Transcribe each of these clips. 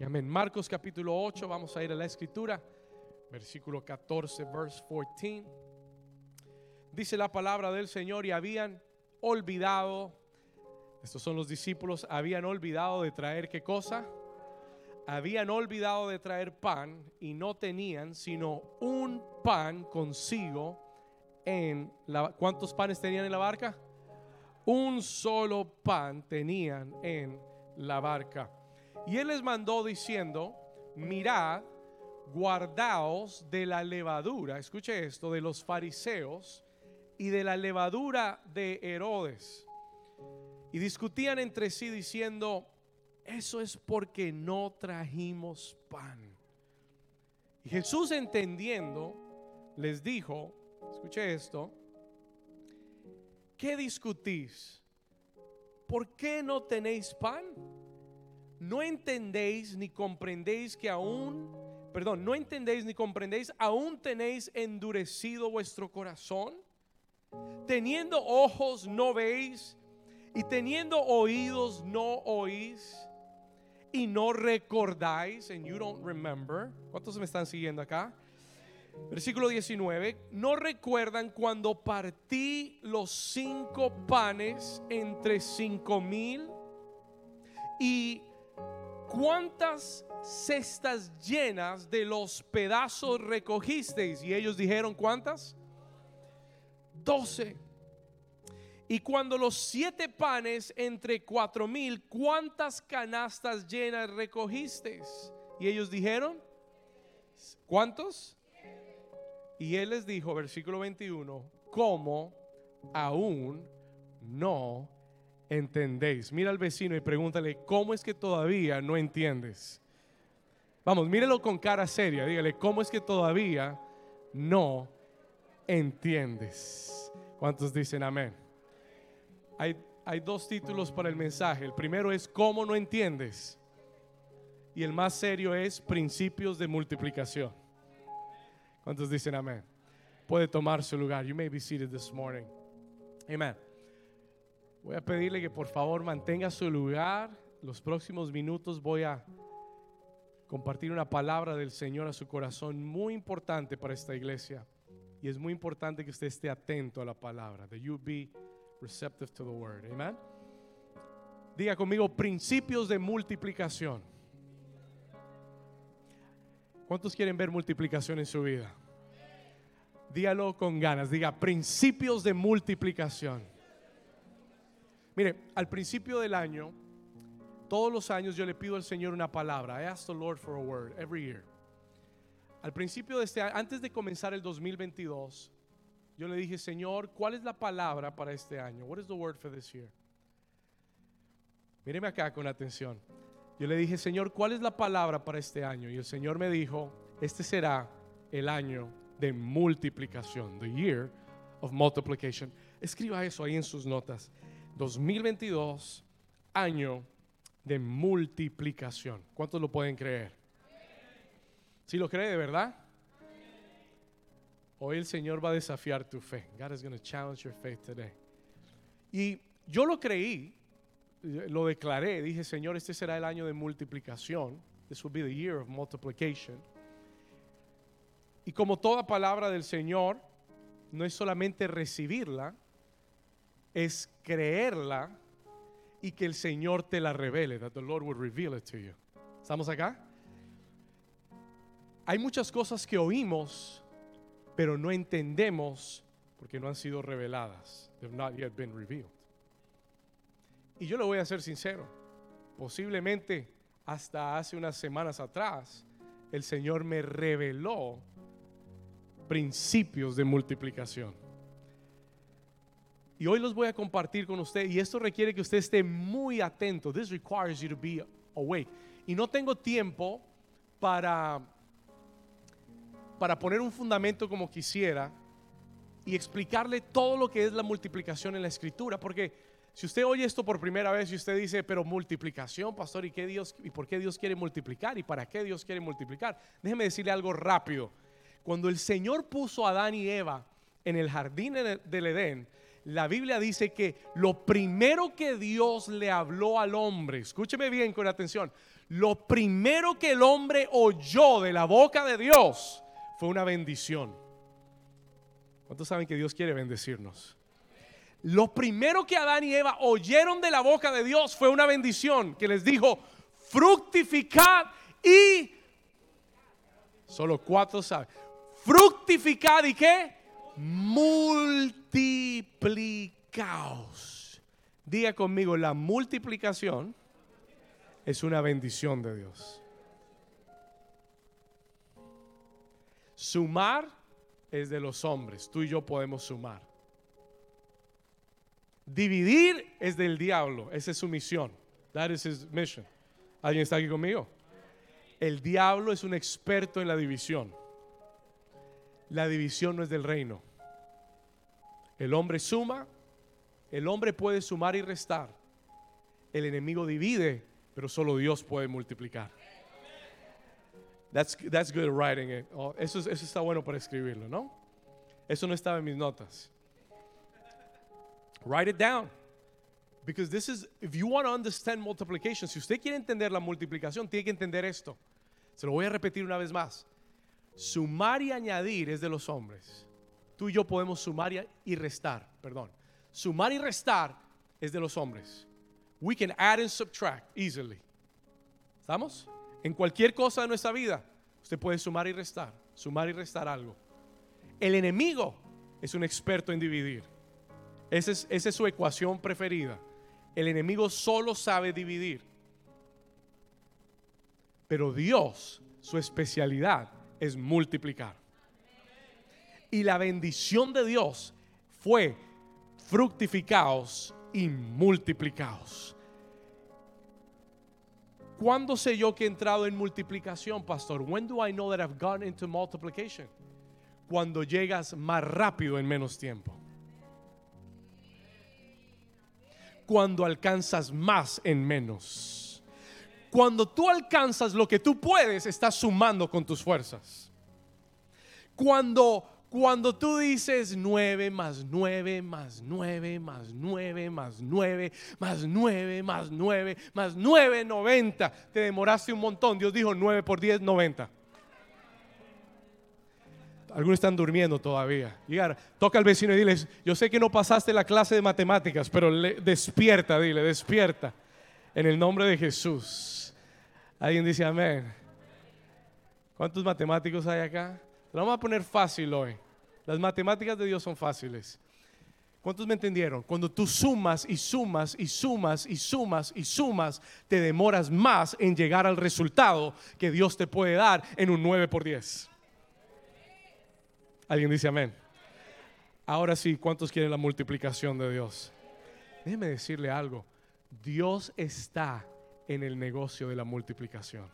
Y amén. Marcos capítulo 8, vamos a ir a la escritura, versículo 14, verse 14. Dice la palabra del Señor y habían olvidado, estos son los discípulos, habían olvidado de traer qué cosa? Habían olvidado de traer pan y no tenían sino un pan consigo en la... ¿Cuántos panes tenían en la barca? Un solo pan tenían en la barca. Y él les mandó diciendo, mirad, guardaos de la levadura, escuche esto, de los fariseos y de la levadura de Herodes. Y discutían entre sí diciendo, eso es porque no trajimos pan. Y Jesús entendiendo, les dijo, escuche esto, ¿qué discutís? ¿Por qué no tenéis pan? ¿No entendéis ni comprendéis que aún, perdón, no entendéis ni comprendéis, aún tenéis endurecido vuestro corazón? Teniendo ojos no veis y teniendo oídos no oís y no recordáis, and you don't remember. ¿Cuántos me están siguiendo acá? Versículo 19, no recuerdan cuando partí los cinco panes entre cinco mil y cuántas cestas llenas de los pedazos recogisteis. Y ellos dijeron, ¿cuántas? Doce. Y cuando los siete panes entre cuatro mil, ¿cuántas canastas llenas recogisteis? Y ellos dijeron, ¿cuántos? Y él les dijo, versículo 21, ¿cómo aún no entendéis? Mira al vecino y pregúntale, ¿cómo es que todavía no entiendes? Vamos, mírelo con cara seria, dígale, ¿cómo es que todavía no entiendes? ¿Cuántos dicen amén? Hay, hay dos títulos para el mensaje. El primero es ¿cómo no entiendes? Y el más serio es principios de multiplicación. ¿Cuántos dicen amén? Puede tomar su lugar. You may be seated this morning. Amen. Voy a pedirle que por favor mantenga su lugar. Los próximos minutos voy a compartir una palabra del Señor a su corazón muy importante para esta iglesia. Y es muy importante que usted esté atento a la palabra. That you be receptive to the word. Amen. Diga conmigo principios de multiplicación. ¿Cuántos quieren ver multiplicación en su vida? Dígalo con ganas. Diga principios de multiplicación. Mire, al principio del año, todos los años yo le pido al Señor una palabra. I ask the Lord for a word every year. Al principio de este año, antes de comenzar el 2022, yo le dije, Señor, ¿cuál es la palabra para este año? What is the word for this year? Míreme acá con atención. Yo le dije, Señor, ¿cuál es la palabra para este año? Y el Señor me dijo, este será el año de multiplicación, the year of multiplication. Escriba eso ahí en sus notas. 2022, año de multiplicación. ¿Cuántos lo pueden creer? Si lo cree de verdad? Hoy el Señor va a desafiar tu fe. God is going to challenge your faith today. Y yo lo creí, lo declaré, dije, Señor, este será el año de multiplicación. This will be the year of multiplication. Y como toda palabra del Señor, no es solamente recibirla, es creerla y que el Señor te la revele, that the Lord would reveal it to you. ¿Estamos acá? Hay muchas cosas que oímos, pero no entendemos porque no han sido reveladas. They've not yet been revealed. Y yo lo voy a ser sincero. Posiblemente hasta hace unas semanas atrás, el Señor me reveló principios de multiplicación. Y hoy los voy a compartir con usted. Y esto requiere que usted esté muy atento. This requires you to be awake. Y no tengo tiempo para, para poner un fundamento como quisiera y explicarle todo lo que es la multiplicación en la escritura. Porque si usted oye esto por primera vez y usted dice, pero multiplicación, pastor, ¿y, qué Dios, ¿y por qué Dios quiere multiplicar? ¿Y para qué Dios quiere multiplicar? Déjeme decirle algo rápido. Cuando el Señor puso a Adán y Eva en el jardín del Edén, La Biblia dice que lo primero que Dios le habló al hombre, escúcheme bien con atención, lo primero que el hombre oyó de la boca de Dios fue una bendición. ¿Cuántos saben que Dios quiere bendecirnos? Lo primero que Adán y Eva oyeron de la boca de Dios fue una bendición que les dijo, fructificad y... Solo cuatro saben. Fructificad y qué? Multiplicaos. Diga conmigo, la multiplicación es una bendición de Dios. Sumar es de los hombres. Tú y yo podemos sumar. Dividir es del diablo. Esa es su misión. That is his mission. ¿Alguien está aquí conmigo? El diablo es un experto en la división. La división no es del reino. El hombre suma, el hombre puede sumar y restar. El enemigo divide, pero solo Dios puede multiplicar. That's, that's good writing it. Oh, eso, eso está bueno para escribirlo, ¿no? Eso no estaba en mis notas. Write it down. Because this is, if you want to understand multiplication, si usted quiere entender la multiplicación, tiene que entender esto. Se lo voy a repetir una vez más. Sumar y añadir es de los hombres. Tú y yo podemos sumar y restar, perdón. Sumar y restar es de los hombres. We can add and subtract easily. ¿Estamos? En cualquier cosa de nuestra vida, usted puede sumar y restar, sumar y restar algo. El enemigo es un experto en dividir. Esa es, esa es su ecuación preferida. El enemigo solo sabe dividir. Pero Dios, su especialidad es multiplicar. Y la bendición de Dios fue fructificados y multiplicados. ¿Cuándo sé yo que he entrado en multiplicación, pastor? When do I know that I've gone into multiplication? Cuando llegas más rápido en menos tiempo. Cuando alcanzas más en menos. Cuando tú alcanzas lo que tú puedes, estás sumando con tus fuerzas. Cuando cuando tú dices 9 más 9 más 9 más 9 más 9 más 9 más 9 más 9, 90, te demoraste un montón. Dios dijo 9 por 10, 90. Algunos están durmiendo todavía. Llegar, toca al vecino y dile, yo sé que no pasaste la clase de matemáticas, pero despierta, dile, despierta. En el nombre de Jesús. Alguien dice amén. ¿Cuántos matemáticos hay acá? Lo vamos a poner fácil hoy. Las matemáticas de Dios son fáciles. ¿Cuántos me entendieron? Cuando tú sumas y sumas y sumas y sumas y sumas, te demoras más en llegar al resultado que Dios te puede dar en un 9 por 10. ¿Alguien dice amén? Ahora sí, ¿cuántos quieren la multiplicación de Dios? Déjeme decirle algo. Dios está en el negocio de la multiplicación.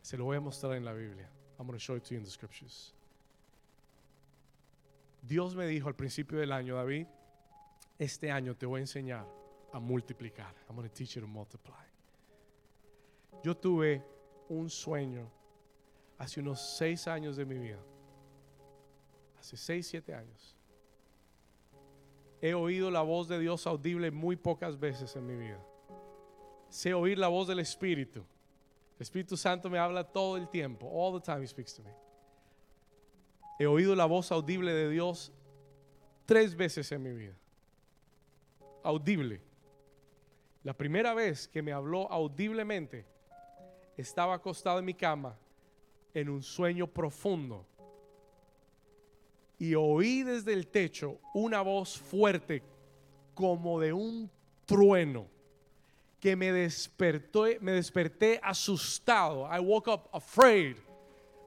Se lo voy a mostrar en la Biblia. I'm going to show it to you in the scriptures. Dios me dijo al principio del año, David, este año te voy a enseñar a multiplicar. I'm going to teach you to multiply. Yo tuve un sueño hace unos seis años de mi vida. Hace seis, siete años. He oído la voz de Dios audible muy pocas veces en mi vida. Sé oír la voz del Espíritu. El Espíritu Santo me habla todo el tiempo. All the time he speaks to me. He oído la voz audible de Dios tres veces en mi vida. Audible. La primera vez que me habló audiblemente, estaba acostado en mi cama en un sueño profundo. Y oí desde el techo una voz fuerte como de un trueno que me despertó, me desperté asustado. I woke up afraid,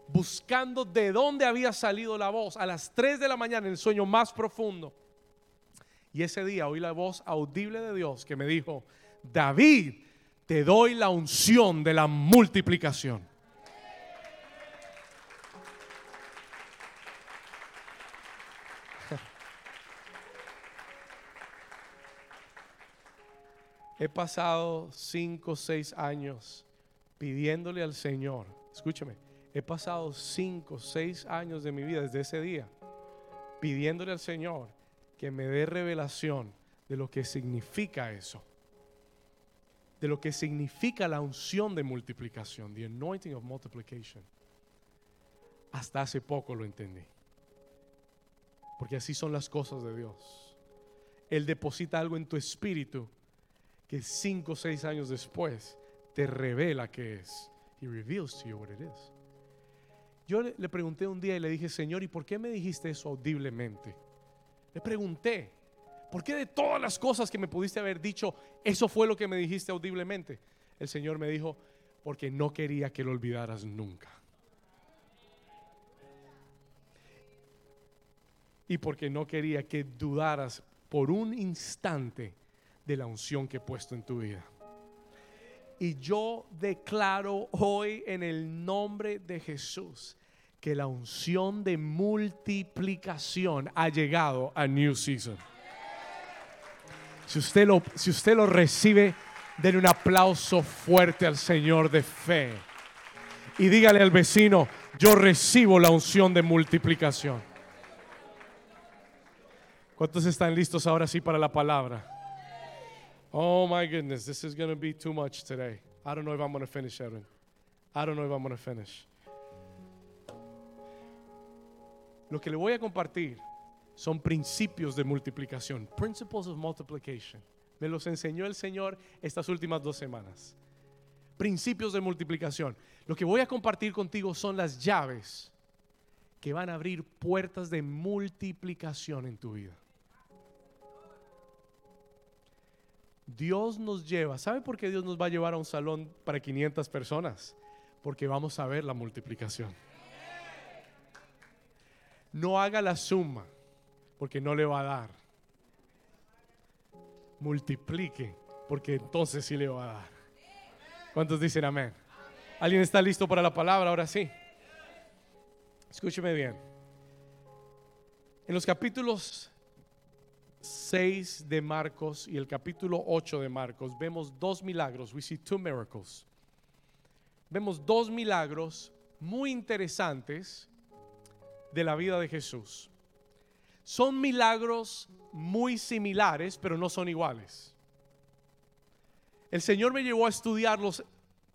buscando de dónde había salido la voz a las 3 de la mañana en el sueño más profundo. Y ese día oí la voz audible de Dios que me dijo, David, te doy la unción de la multiplicación. He pasado cinco seis años pidiéndole al Señor, escúchame, he pasado cinco seis años de mi vida desde ese día pidiéndole al Señor que me dé revelación de lo que significa eso. De lo que significa la unción de multiplicación, the anointing of multiplication. Hasta hace poco lo entendí. Porque así son las cosas de Dios. Él deposita algo en tu espíritu que cinco o seis años después te revela qué es. He reveals to you what it is. Yo le, pregunté un día y le dije, Señor, ¿y por qué me dijiste eso audiblemente? Le pregunté, ¿por qué de todas las cosas que me pudiste haber dicho, eso fue lo que me dijiste audiblemente? El Señor me dijo, porque no quería que lo olvidaras nunca. Y porque no quería que dudaras por un instante de la unción que he puesto en tu vida. Y yo declaro hoy en el nombre de Jesús que la unción de multiplicación ha llegado a New Season. Si usted lo, si usted lo recibe, denle un aplauso fuerte al Señor de fe. Y dígale al vecino, yo recibo la unción de multiplicación. ¿Cuántos están listos ahora sí para la palabra? Oh my goodness, this is going to be too much today. I don't know if I'm going to finish, Edwin. I don't know if I'm going to finish. Lo que le voy a compartir son principios de multiplicación, principles of multiplication. Me los enseñó el Señor estas últimas dos semanas. Principios de multiplicación. Lo que voy a compartir contigo son las llaves que van a abrir puertas de multiplicación en tu vida. Dios nos lleva. ¿Sabe por qué Dios nos va a llevar a un salón para 500 personas? Porque vamos a ver la multiplicación. No haga la suma, porque no le va a dar. Multiplique, porque entonces sí le va a dar. ¿Cuántos dicen amén? ¿Alguien está listo para la palabra? Ahora sí. Escúcheme bien. En los capítulos 6 de Marcos y el capítulo 8 de Marcos vemos dos milagros. We see two miracles. Vemos dos milagros muy interesantes de la vida de Jesús. Son milagros muy similares, pero no son iguales. El Señor me llevó a estudiarlos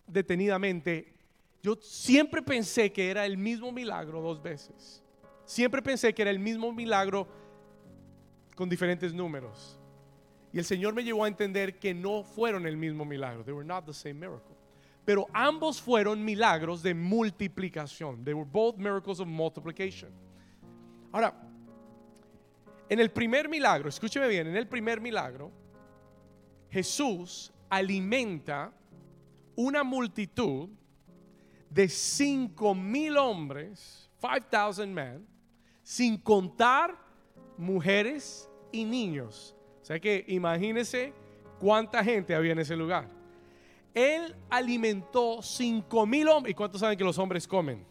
detenidamente. Yo siempre pensé que era el mismo milagro dos veces. Siempre pensé que era el mismo milagro con diferentes números. Y el Señor me llevó a entender que no fueron el mismo milagro. They were not the same miracle. Pero ambos fueron milagros de multiplicación. They were both miracles of multiplication. Ahora, en el primer milagro, escúcheme bien, en el primer milagro, Jesús alimenta una multitud de cinco mil hombres, 5,000 men, sin contar mujeres y niños. O sea que imagínense cuánta gente había en ese lugar. Él alimentó cinco mil hombres. ¿Y cuántos saben que los hombres comen?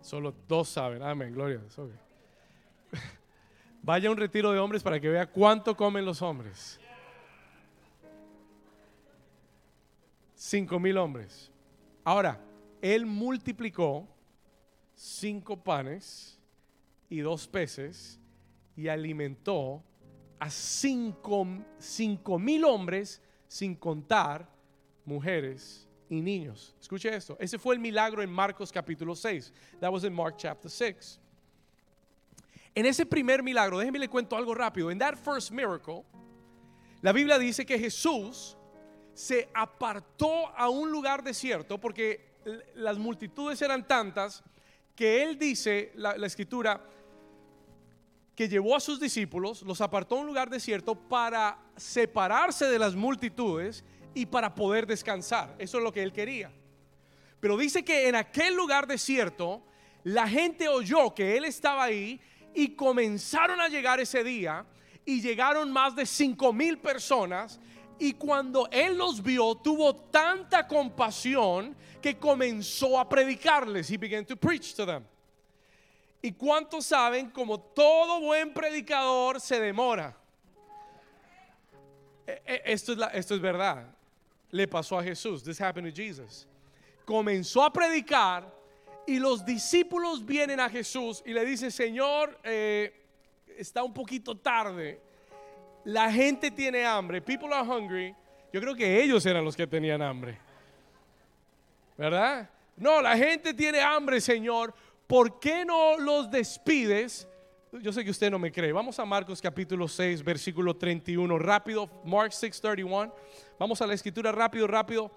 Solo dos saben. Amén, gloria Dios. Vaya un retiro de hombres para que vea cuánto comen los hombres. Cinco mil hombres. Ahora, él multiplicó cinco panes y dos peces y alimentó a cinco, cinco mil hombres sin contar mujeres y niños. Escuche esto. Ese fue el milagro en Marcos capítulo 6. That was in Mark chapter 6. En ese primer milagro, déjenme le cuento algo rápido. En that first miracle, la Biblia dice que Jesús se apartó a un lugar desierto porque las multitudes eran tantas que él dice, la, la escritura, que llevó a sus discípulos, los apartó a un lugar desierto para separarse de las multitudes y para poder descansar. Eso es lo que él quería. Pero dice que en aquel lugar desierto, la gente oyó que él estaba ahí y comenzaron a llegar ese día y llegaron más de cinco mil personas y cuando él los vio tuvo tanta compasión que comenzó a predicarles. He began to preach to them. ¿Y cuántos saben como todo buen predicador se demora? E, e, esto es, esto es verdad. Le pasó a Jesús. This happened to Jesus. Comenzó a predicar y los discípulos vienen a Jesús y le dicen, Señor, eh, está un poquito tarde. La gente tiene hambre. People are hungry. Yo creo que ellos eran los que tenían hambre. ¿Verdad? No, la gente tiene hambre, Señor. ¿Por qué no los despides? Yo sé que usted no me cree. Vamos a Marcos capítulo 6, versículo 31. Rápido, Mark 6, 31. Vamos a la escritura rápido, rápido.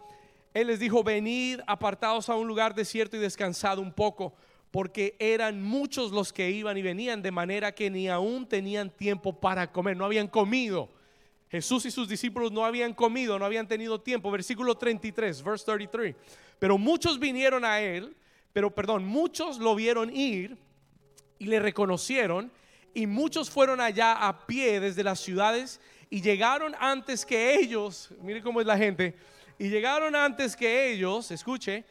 Él les dijo, venid apartados a un lugar desierto y descansad un poco, porque eran muchos los que iban y venían, de manera que ni aún tenían tiempo para comer, no habían comido. Jesús y sus discípulos no habían comido, no habían tenido tiempo. Versículo 33, verse 33. Pero muchos vinieron a él, pero perdón, muchos lo vieron ir y le reconocieron y muchos fueron allá a pie desde las ciudades y llegaron antes que ellos, mire cómo es la gente, y llegaron antes que ellos, escuche,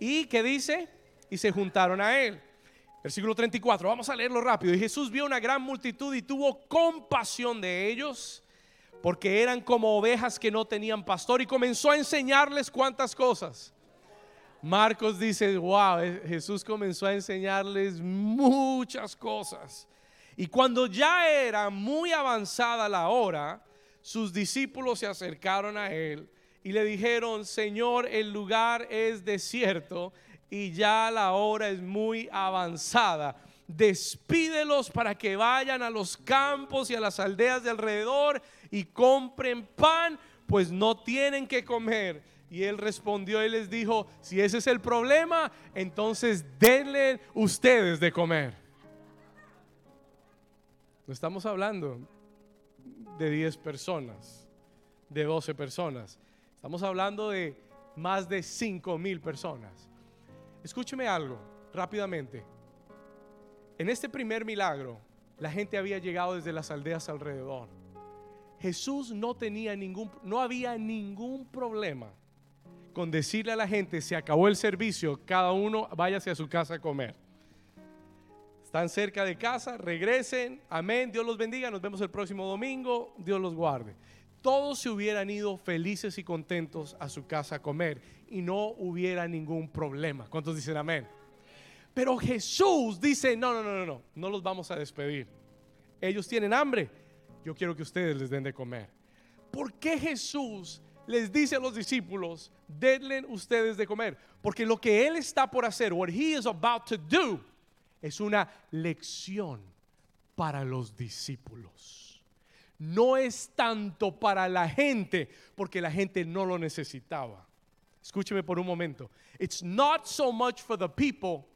y que dice, y se juntaron a él. Versículo 34, vamos a leerlo rápido. Y Jesús vio una gran multitud y tuvo compasión de ellos, porque eran como ovejas que no tenían pastor, y comenzó a enseñarles cuántas cosas. Marcos dice, wow, eh, Jesús comenzó a enseñarles muchas cosas. Y cuando ya era muy avanzada la hora, sus discípulos se acercaron a él y le dijeron, Señor, el lugar es desierto y ya la hora es muy avanzada. Despídelos para que vayan a los campos y a las aldeas de alrededor y compren pan, pues no tienen que comer. Y él respondió y les dijo, si ese es el problema, entonces denle ustedes de comer. No estamos hablando de 10 personas, de 12 personas. Estamos hablando de más de 5 mil personas. Escúcheme algo rápidamente. En este primer milagro, la gente había llegado desde las aldeas alrededor. Jesús no tenía ningún, no había ningún problema con decirle a la gente, se acabó el servicio, cada uno váyase a su casa a comer. Están cerca de casa, regresen, amén, Dios los bendiga, nos vemos el próximo domingo, Dios los guarde. Todos se hubieran ido felices y contentos a su casa a comer y no hubiera ningún problema. ¿Cuántos dicen amén? Pero Jesús dice, no, no, no, no, no, no los vamos a despedir. Ellos tienen hambre, yo quiero que ustedes les den de comer. ¿Por qué Jesús les dice a los discípulos, denle ustedes de comer. Porque lo que Él está por hacer, what He is about to do, es una lección para los discípulos. No es tanto para la gente, porque la gente no lo necesitaba. Escúcheme por un momento. It's not so much for the people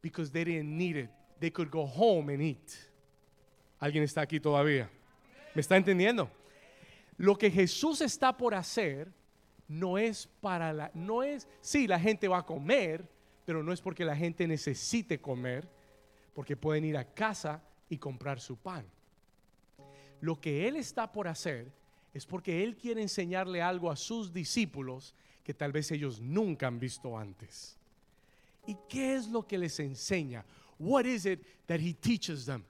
because they didn't need it. They could go home and eat. ¿Alguien está aquí todavía? ¿Me está entendiendo? Lo que Jesús está por hacer no es para la, no es, sí, la gente va a comer, pero no es porque la gente necesite comer, porque pueden ir a casa y comprar su pan. Lo que Él está por hacer es porque Él quiere enseñarle algo a sus discípulos que tal vez ellos nunca han visto antes. ¿Y qué es lo que les enseña? What is it that he teaches them?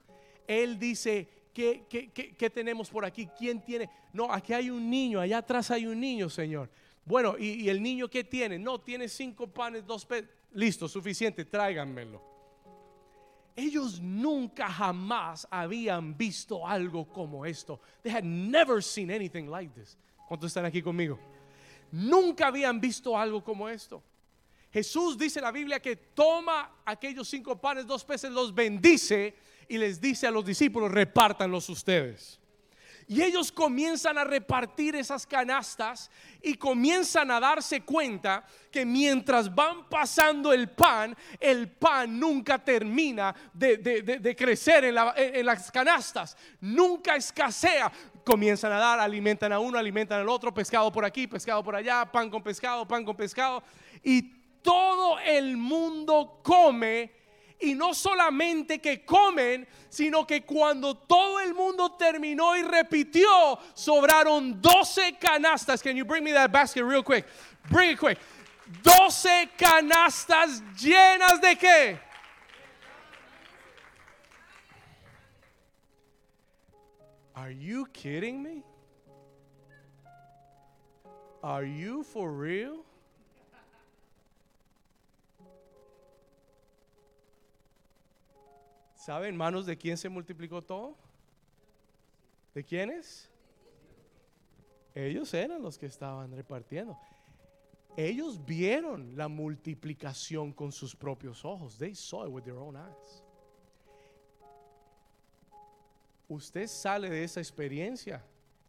Él dice, ¿Qué, tenemos por aquí? ¿Quién tiene? No, aquí hay un niño, allá atrás hay un niño, Señor. Bueno, ¿y, el niño qué tiene? No, tiene cinco panes, dos peces. Listo, suficiente, tráiganmelo. Ellos nunca jamás habían visto algo como esto. They had never seen anything like this. ¿Cuántos están aquí conmigo? Nunca habían visto algo como esto. Jesús dice en la Biblia que toma aquellos cinco panes, dos peces, los bendice y les dice a los discípulos, repártanlos ustedes. Y ellos comienzan a repartir esas canastas y comienzan a darse cuenta que mientras van pasando el pan, el pan nunca termina de, crecer en, en, las canastas, nunca escasea. Comienzan a dar, alimentan a uno, alimentan al otro, pescado por aquí, pescado por allá, pan con pescado, pan con pescado. Y todo el mundo come y no solamente que comen, sino que cuando todo el mundo terminó y repitió, sobraron 12 canastas. Can you bring me that basket real quick? Bring it quick. 12 canastas llenas de qué? Are you kidding me? Are you for real? ¿Saben, hermanos, de quién se multiplicó todo? ¿De quiénes? Ellos eran los que estaban repartiendo. Ellos vieron la multiplicación con sus propios ojos. They saw it with their own eyes. Usted sale de esa experiencia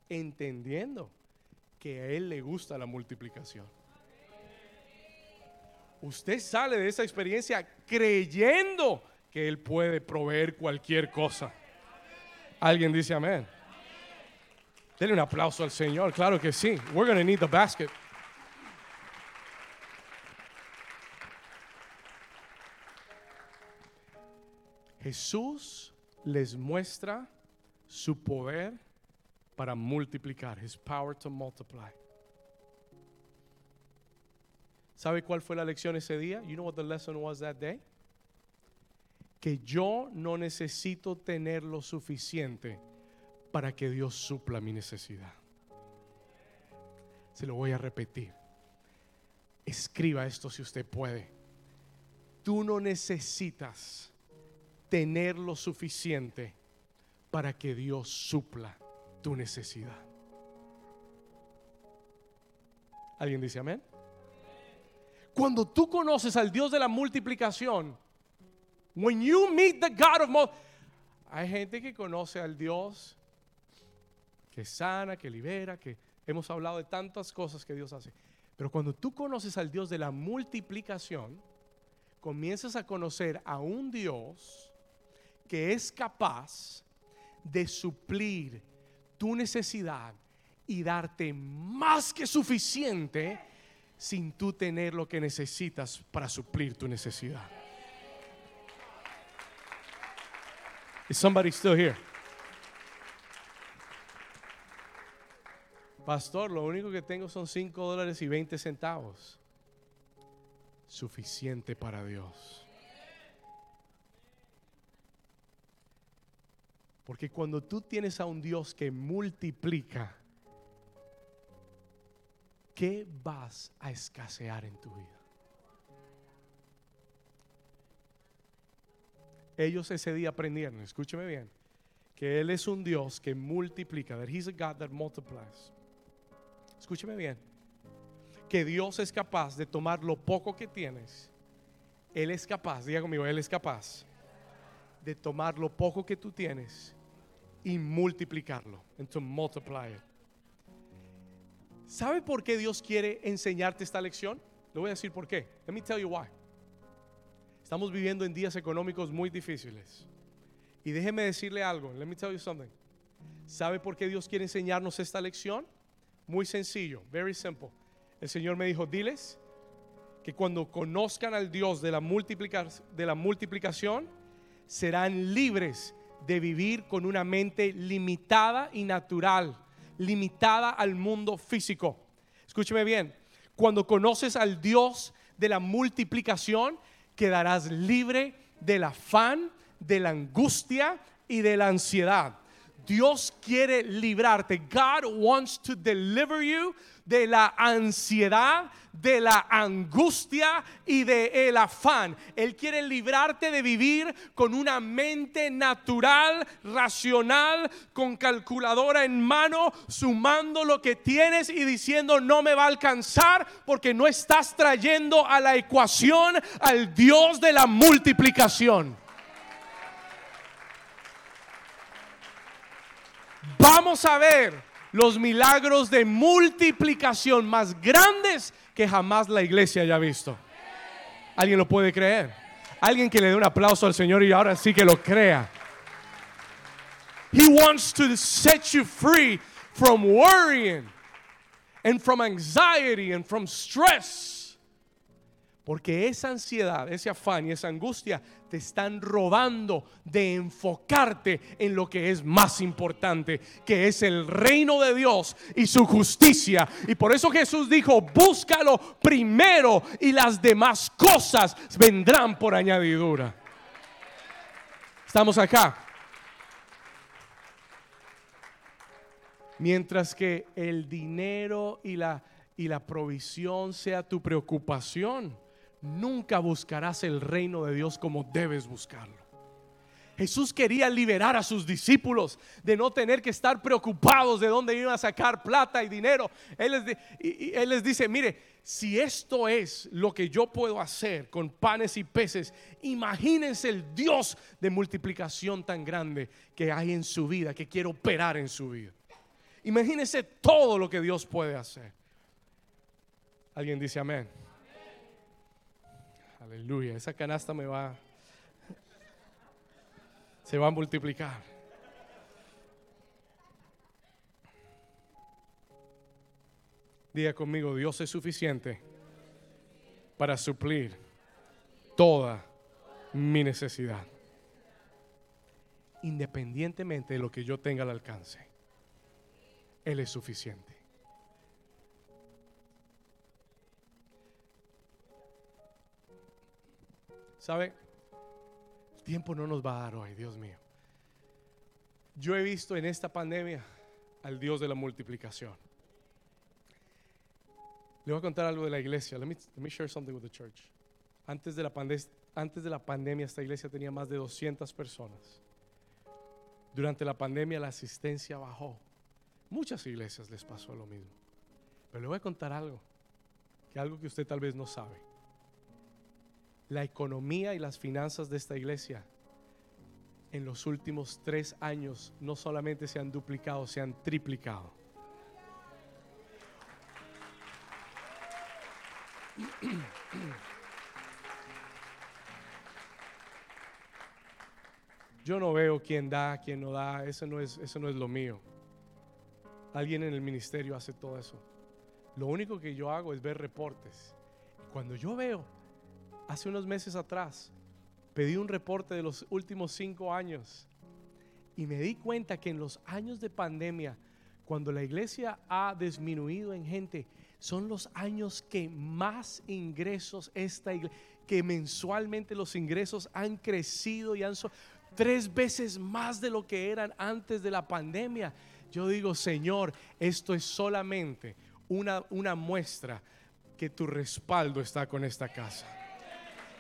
entendiendo que a él le gusta la multiplicación. Usted sale de esa experiencia creyendo que él puede proveer cualquier cosa. Alguien dice amén. Denle un aplauso al Señor, claro que sí. We're going to need the basket. Jesús les muestra su poder para multiplicar, his power to multiply. ¿Sabe cuál fue la lección ese día? You know what the lesson was that day? Que yo no necesito tener lo suficiente para que Dios supla mi necesidad. Se lo voy a repetir. Escriba esto si usted puede. Tú no necesitas tener lo suficiente para que Dios supla tu necesidad. ¿Alguien dice amén? Cuando tú conoces al Dios de la multiplicación, when you meet the God of hay gente que conoce al Dios que sana, que libera, que hemos hablado de tantas cosas que Dios hace. Pero cuando tú conoces al Dios de la multiplicación, comienzas a conocer a un Dios que es capaz de suplir tu necesidad y darte más que suficiente sin tú tener lo que necesitas para suplir tu necesidad. Is somebody still here? Pastor, lo único que tengo son 5 dólares y 20 centavos. Suficiente para Dios. Porque cuando tú tienes a un Dios que multiplica, ¿qué vas a escasear en tu vida? Ellos ese día aprendieron, escúcheme bien, que Él es un Dios que multiplica, that He's a God that multiplies. Escúcheme bien. Que Dios es capaz de tomar lo poco que tienes. Él es capaz, diga conmigo, Él es capaz de tomar lo poco que tú tienes y multiplicarlo. And to multiply it. ¿Sabe por qué Dios quiere enseñarte esta lección? Le voy a decir por qué. Let me tell you why. Estamos viviendo en días económicos muy difíciles. Y déjeme decirle algo. Let me tell you something. ¿Sabe por qué Dios quiere enseñarnos esta lección? Muy sencillo, very simple. El Señor me dijo, diles que cuando conozcan al Dios de la, de la multiplicación, serán libres de vivir con una mente limitada y natural, limitada al mundo físico. Escúcheme bien, cuando conoces al Dios de la multiplicación, quedarás libre del afán, de la angustia y de la ansiedad. Dios quiere librarte. God wants to deliver you de la ansiedad, de la angustia y de el afán. Él quiere librarte de vivir con una mente natural, racional, con calculadora en mano, sumando lo que tienes y diciendo no me va a alcanzar porque no estás trayendo a la ecuación al Dios de la multiplicación. vamos a ver los milagros de multiplicación más grandes que jamás la iglesia haya visto. ¿Alguien lo puede creer? Alguien que le dé un aplauso al Señor y ahora sí que lo crea. He wants to set you free from worrying and from anxiety and from stress. Porque esa ansiedad, ese afán y esa angustia te están robando de enfocarte en lo que es más importante, que es el reino de Dios y su justicia. Y por eso Jesús dijo, búscalo primero y las demás cosas vendrán por añadidura. Estamos acá. Mientras que el dinero y la, y la provisión sea tu preocupación nunca buscarás el reino de Dios como debes buscarlo. Jesús quería liberar a sus discípulos de no tener que estar preocupados de dónde iban a sacar plata y dinero. Él les, él les dice, mire, si esto es lo que yo puedo hacer con panes y peces, imagínense el Dios de multiplicación tan grande que hay en su vida, que quiere operar en su vida. Imagínense todo lo que Dios puede hacer. Alguien dice amén. Aleluya, esa canasta me va se va a multiplicar. Diga conmigo, Dios es suficiente para suplir toda mi necesidad. Independientemente de lo que yo tenga al alcance, Él es suficiente. ¿Sabe? tiempo no nos va a dar hoy, Dios mío. Yo he visto en esta pandemia al Dios de la multiplicación. Le voy a contar algo de la iglesia. Let me, share something with the church. Antes de, la antes de la pandemia, esta iglesia tenía más de 200 personas. Durante la pandemia, la asistencia bajó. Muchas iglesias les pasó lo mismo. Pero le voy a contar algo, que algo que usted tal vez no sabe la economía y las finanzas de esta iglesia en los últimos tres años no solamente se han duplicado, se han triplicado. Yo no veo quién da, quién no da, eso no es, eso no es lo mío. Alguien en el ministerio hace todo eso. Lo único que yo hago es ver reportes. Cuando yo veo hace unos meses atrás pedí un reporte de los últimos cinco años y me di cuenta que en los años de pandemia, cuando la iglesia ha disminuido en gente, son los años que más ingresos esta iglesia, que mensualmente los ingresos han crecido y han tres veces más de lo que eran antes de la pandemia. Yo digo, Señor, esto es solamente una muestra que tu respaldo está con esta casa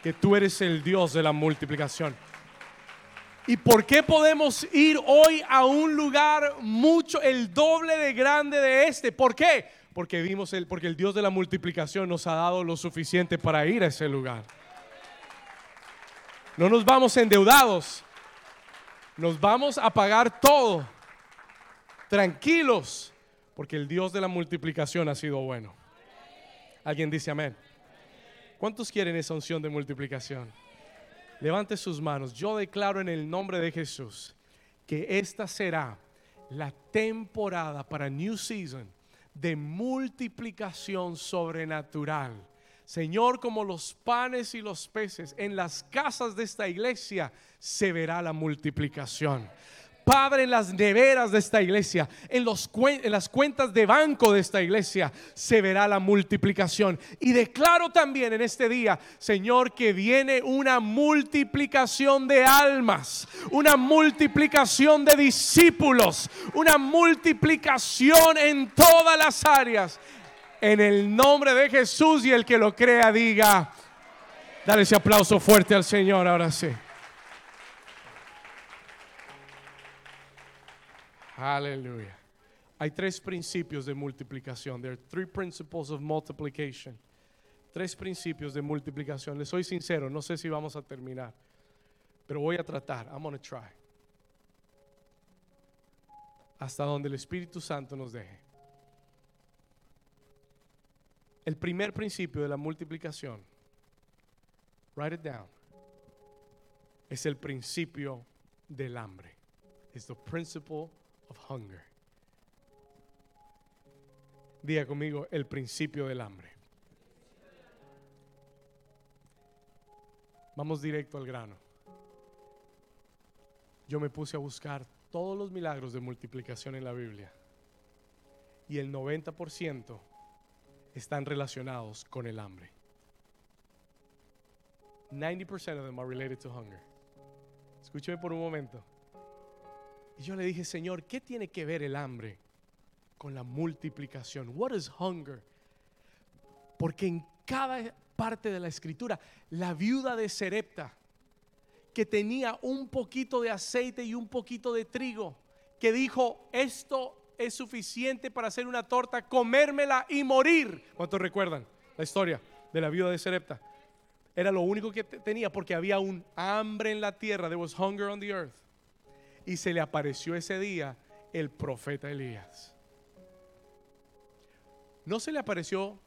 que tú eres el Dios de la multiplicación. ¿Y por qué podemos ir hoy a un lugar mucho, el doble de grande de este? ¿Por qué? Porque vimos el, porque el Dios de la multiplicación nos ha dado lo suficiente para ir a ese lugar. No nos vamos endeudados. Nos vamos a pagar todo. Tranquilos. Porque el Dios de la multiplicación ha sido bueno. ¿Alguien dice amén? ¿Cuántos quieren esa unción de multiplicación? Levante sus manos. Yo declaro en el nombre de Jesús que esta será la temporada para New Season de multiplicación sobrenatural. Señor, como los panes y los peces, en las casas de esta iglesia se verá la multiplicación. Padre, en las neveras de esta iglesia, en, los, en las cuentas de banco de esta iglesia, se verá la multiplicación. Y declaro también en este día, Señor, que viene una multiplicación de almas, una multiplicación de discípulos, una multiplicación en todas las áreas. En el nombre de Jesús y el que lo crea diga, dale ese aplauso fuerte al Señor ahora sí. Aleluya. Hay tres principios de multiplicación. There are three principles of multiplication. Tres principios de multiplicación. Les soy sincero, no sé si vamos a terminar, pero voy a tratar. I'm gonna try. Hasta donde el Espíritu Santo nos deje. El primer principio de la multiplicación, write it down, es el principio del hambre. Es the principle of hunger. Diga conmigo el principio del hambre. Vamos directo al grano. Yo me puse a buscar todos los milagros de multiplicación en la Biblia y el 90% están relacionados con el hambre. 90% of them are related to hunger. Escúcheme por un momento. Y yo le dije, Señor, ¿qué tiene que ver el hambre con la multiplicación? What is hunger? Porque en cada parte de la escritura, la viuda de Serepta, que tenía un poquito de aceite y un poquito de trigo, que dijo, esto es suficiente para hacer una torta, comérmela y morir. ¿Cuántos recuerdan la historia de la viuda de Serepta? Era lo único que tenía porque había un hambre en la tierra. There was hunger on the earth. Y se le apareció ese día el profeta Elías. No se le apareció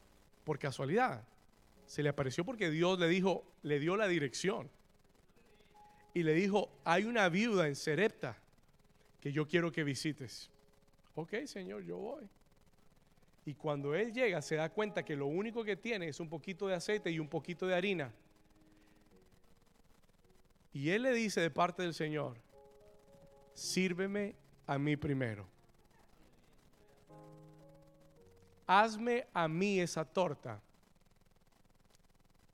por casualidad. Se le apareció porque Dios le dijo, le dio la dirección. Y le dijo, hay una viuda en Serepta que yo quiero que visites. Ok, Señor, yo voy. Y cuando él llega se da cuenta que lo único que tiene es un poquito de aceite y un poquito de harina. Y él le dice de parte del Señor, sírveme a mí primero. Hazme a mí esa torta.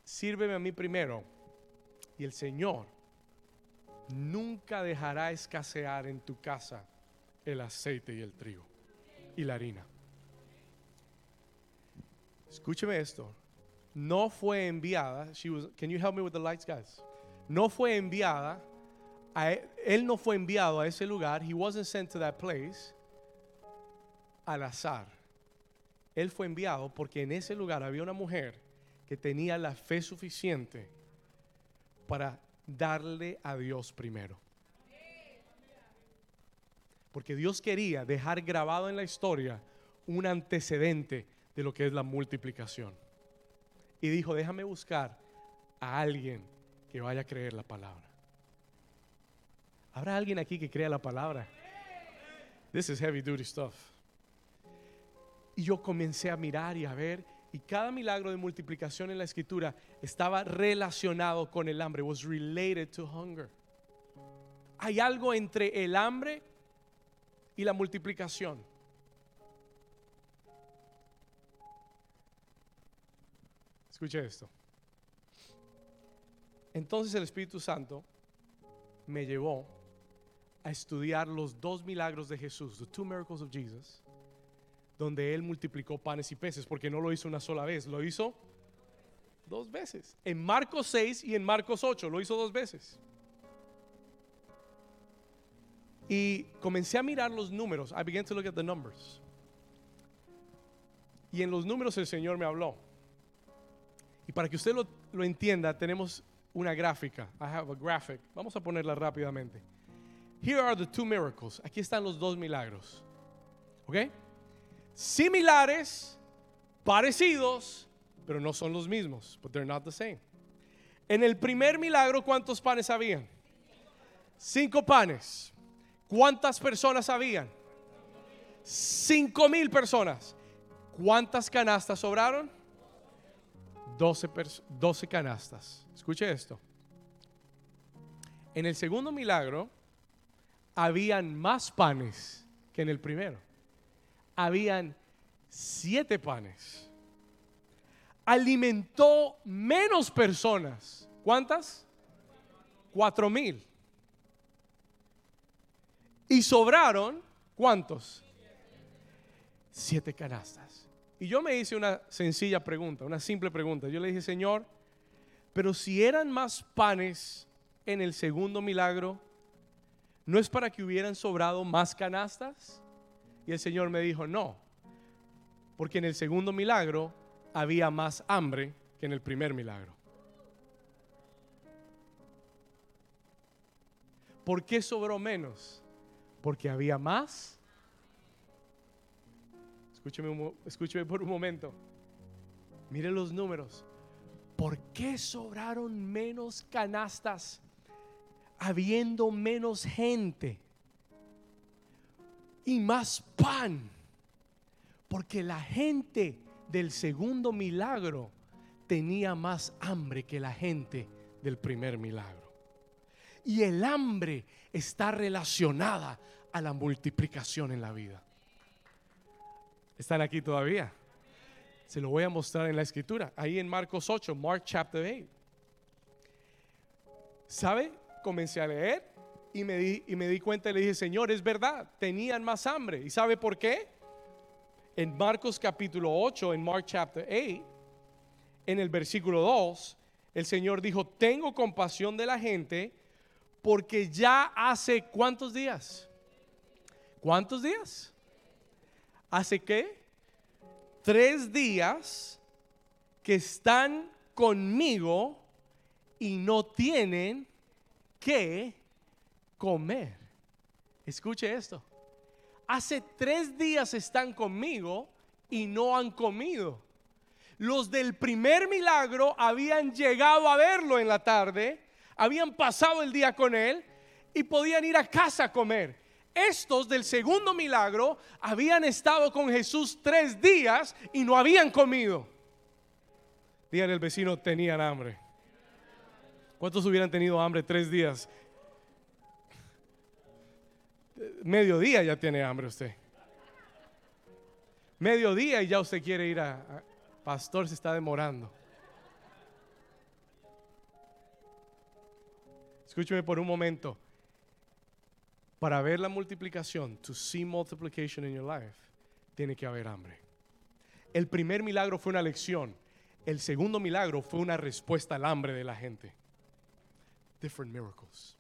Sírveme a mí primero. Y el Señor nunca dejará escasear en tu casa el aceite y el trigo y la harina. Escúcheme esto. No fue enviada. She was, can you help me with the lights, guys? No fue enviada. A, e, él no fue enviado a ese lugar. He wasn't sent to that place al azar. Él fue enviado porque en ese lugar había una mujer que tenía la fe suficiente para darle a Dios primero. Porque Dios quería dejar grabado en la historia un antecedente de lo que es la multiplicación. Y dijo, déjame buscar a alguien que vaya a creer la palabra. ¿Habrá alguien aquí que crea la palabra? This is heavy duty stuff. Y yo comencé a mirar y a ver y cada milagro de multiplicación en la escritura estaba relacionado con el hambre, was related to hunger. Hay algo entre el hambre y la multiplicación. Escuche esto. Entonces el Espíritu Santo me llevó a estudiar los dos milagros de Jesús, the two miracles of Jesus donde él multiplicó panes y peces, porque no lo hizo una sola vez, lo hizo dos veces. En Marcos 6 y en Marcos 8 lo hizo dos veces. Y comencé a mirar los números. I began to look at the numbers. Y en los números el Señor me habló. Y para que usted lo, lo entienda, tenemos una gráfica. I have a graphic. Vamos a ponerla rápidamente. Here are the two miracles. Aquí están los dos milagros. ¿Ok? similares, parecidos, pero no son los mismos. But they're not the same. En el primer milagro, ¿cuántos panes habían? Cinco panes. ¿Cuántas personas habían? Cinco mil personas. ¿Cuántas canastas sobraron? Doce, doce canastas. Escuche esto. En el segundo milagro, habían más panes que en el primero habían siete panes. Alimentó menos personas. ¿Cuántas? Cuatro mil. Y sobraron, ¿cuántos? Siete canastas. Y yo me hice una sencilla pregunta, una simple pregunta. Yo le dije, Señor, pero si eran más panes en el segundo milagro, ¿no es para que hubieran sobrado más canastas? Y el Señor me dijo, no, porque en el segundo milagro había más hambre que en el primer milagro. ¿Por qué sobró menos? Porque había más. Escúcheme, por un momento. Mire los números. ¿Por qué sobraron menos canastas habiendo menos gente? y más pan. Porque la gente del segundo milagro tenía más hambre que la gente del primer milagro. Y el hambre está relacionada a la multiplicación en la vida. ¿Están aquí todavía? Se lo voy a mostrar en la escritura, ahí en Marcos 8, Mark chapter 8. ¿Sabe? Comencé a leer y me, di, y me di cuenta y le dije, Señor, es verdad, tenían más hambre. ¿Y sabe por qué? En Marcos capítulo 8, en Mark chapter 8, en el versículo 2, el Señor dijo, tengo compasión de la gente porque ya hace cuántos días? ¿Cuántos días? ¿Hace qué? Tres días que están conmigo y no tienen que comer. Escuche esto. Hace tres días están conmigo y no han comido. Los del primer milagro habían llegado a verlo en la tarde, habían pasado el día con él y podían ir a casa a comer. Estos del segundo milagro habían estado con Jesús tres días y no habían comido. Díganle al vecino, tenían hambre. ¿Cuántos hubieran tenido hambre tres días? Mediodía ya tiene hambre usted. Mediodía y ya usted quiere ir a, pastor, se está demorando. Escúcheme por un momento. Para ver la multiplicación, to see multiplication in your life, tiene que haber hambre. El primer milagro fue una lección. El segundo milagro fue una respuesta al hambre de la gente. Different miracles.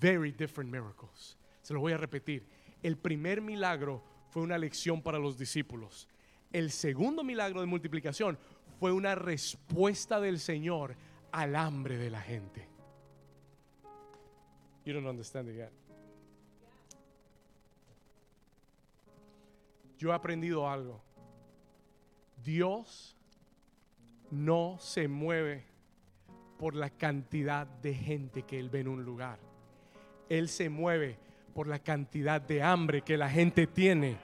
Very different miracles. Se lo voy a repetir. El primer milagro fue una lección para los discípulos. El segundo milagro de multiplicación fue una respuesta del Señor al hambre de la gente. You don't understand it yet. Yo he aprendido algo. Dios no se mueve por la cantidad de gente que Él ve en un lugar. Él se mueve por la cantidad de hambre que la gente tiene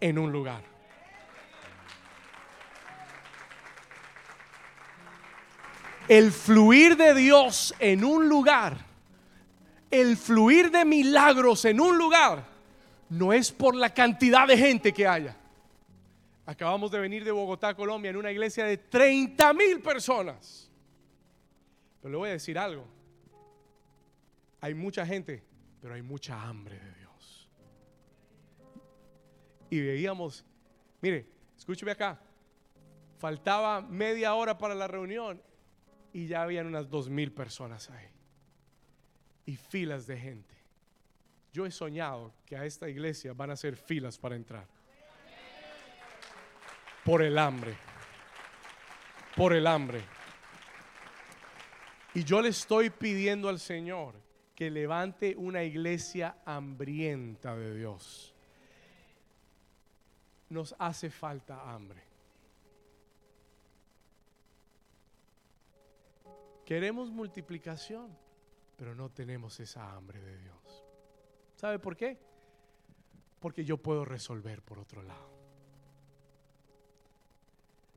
en un lugar. El fluir de Dios en un lugar, el fluir de milagros en un lugar, no es por la cantidad de gente que haya. Acabamos de venir de Bogotá, Colombia, en una iglesia de 30 mil personas. Pero le voy a decir algo. Hay mucha gente, pero hay mucha hambre de Dios. Y veíamos, mire, escúcheme acá, faltaba media hora para la reunión y ya habían unas dos mil personas ahí. Y filas de gente. Yo he soñado que a esta iglesia van a ser filas para entrar. Por el hambre. Por el hambre. Y yo le estoy pidiendo al Señor que levante una iglesia hambrienta de Dios. Nos hace falta hambre. Queremos multiplicación, pero no tenemos esa hambre de Dios. ¿Sabe por qué? Porque yo puedo resolver por otro lado.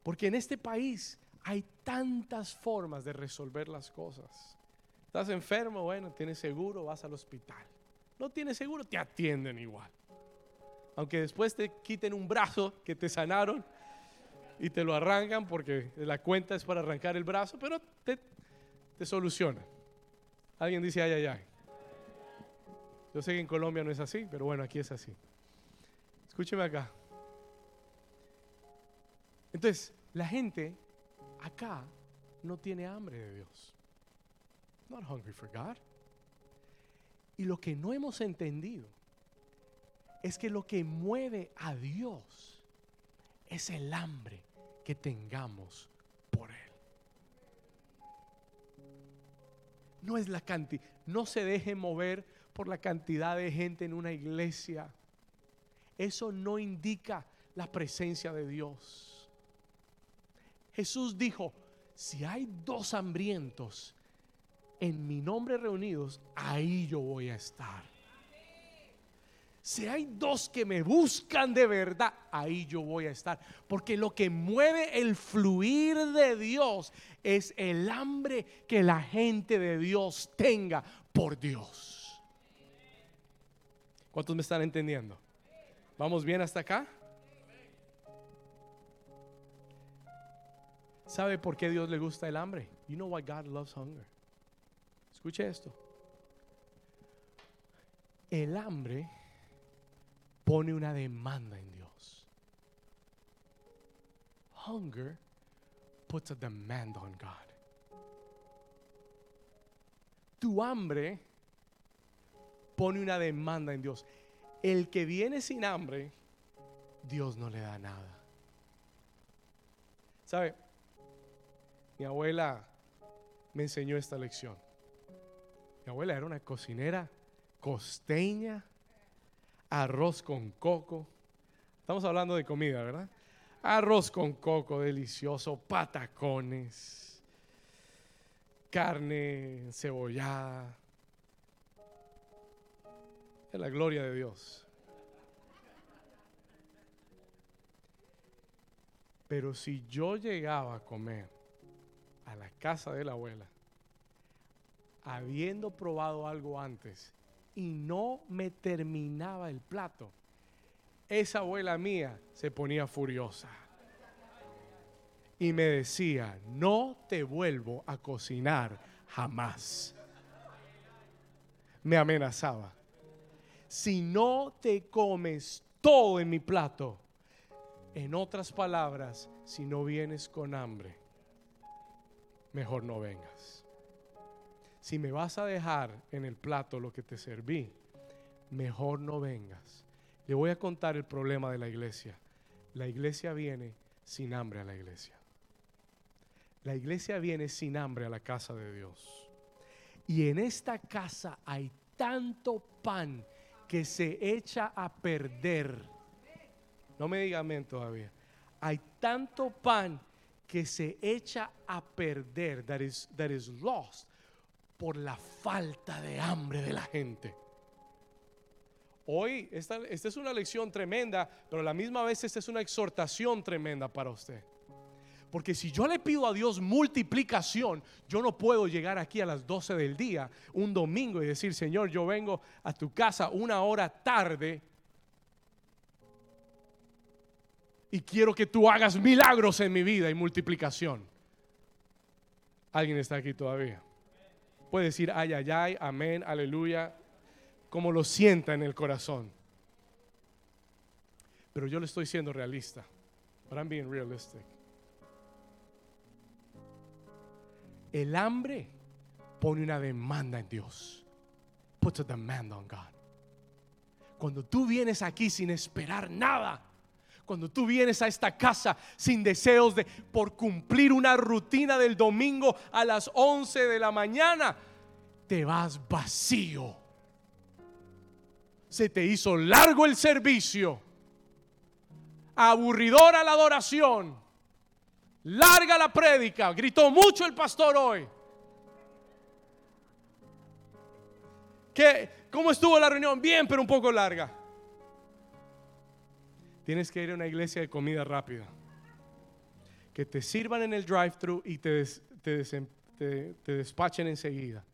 Porque en este país hay tantas formas de resolver las cosas. Estás enfermo, bueno, tienes seguro, vas al hospital. No tienes seguro, te atienden igual. Aunque después te quiten un brazo que te sanaron y te lo arrancan porque la cuenta es para arrancar el brazo, pero te, te soluciona. Alguien dice, ay, ay, ay. Yo sé que en Colombia no es así, pero bueno, aquí es así. Escúcheme acá. Entonces, la gente acá no tiene hambre de Dios. Not hungry for God. Y lo que no hemos entendido es que lo que mueve a Dios es el hambre que tengamos por Él. No es la cantidad, no se deje mover por la cantidad de gente en una iglesia. Eso no indica la presencia de Dios. Jesús dijo, si hay dos hambrientos en mi nombre reunidos, ahí yo voy a estar. Si hay dos que me buscan de verdad, ahí yo voy a estar. Porque lo que mueve el fluir de Dios es el hambre que la gente de Dios tenga por Dios. ¿Cuántos me están entendiendo? ¿Vamos bien hasta acá? ¿Sabe por qué Dios le gusta el hambre? You know why God loves hunger. Escuche esto. El hambre pone una demanda en Dios. Hunger puts a demand on God. Tu hambre pone una demanda en Dios. El que viene sin hambre, Dios no le da nada. ¿Sabe? Mi abuela me enseñó esta lección. Mi abuela era una cocinera costeña, arroz con coco. Estamos hablando de comida, ¿verdad? Arroz con coco delicioso, patacones, carne cebollada. Es la gloria de Dios. Pero si yo llegaba a comer a la casa de la abuela, habiendo probado algo antes y no me terminaba el plato, esa abuela mía se ponía furiosa y me decía, no te vuelvo a cocinar jamás. Me amenazaba. Si no te comes todo en mi plato, en otras palabras, si no vienes con hambre, mejor no vengas. Si me vas a dejar en el plato lo que te serví, mejor no vengas. Le voy a contar el problema de la iglesia. La iglesia viene sin hambre a la iglesia. La iglesia viene sin hambre a la casa de Dios. Y en esta casa hay tanto pan que se echa a perder. No me diga amén todavía. Hay tanto pan que se echa a perder, that is, that is lost, por la falta de hambre de la gente. Hoy, esta, esta es una lección tremenda, pero a la misma vez esta es una exhortación tremenda para usted. Porque si yo le pido a Dios multiplicación, yo no puedo llegar aquí a las 12 del día, un domingo, y decir, Señor, yo vengo a tu casa una hora tarde y quiero que tú hagas milagros en mi vida y multiplicación. ¿Alguien está aquí todavía? Puede decir, ay, ay, ay, amén, aleluya, como lo sienta en el corazón. Pero yo le estoy siendo realista. But I'm being realistic. El hambre pone una demanda en Dios. Puts a demand on God. Cuando tú vienes aquí sin esperar nada, cuando tú vienes a esta casa sin deseos de por cumplir una rutina del domingo a las 11 de la mañana, te vas vacío. Se te hizo largo el servicio, aburridora la adoración, larga la prédica, gritó mucho el pastor hoy. ¿Qué, ¿Cómo estuvo la reunión? Bien, pero un poco larga. Tienes que ir a una iglesia de comida rápida. Que te sirvan en el drive-thru y te, te, despachen enseguida.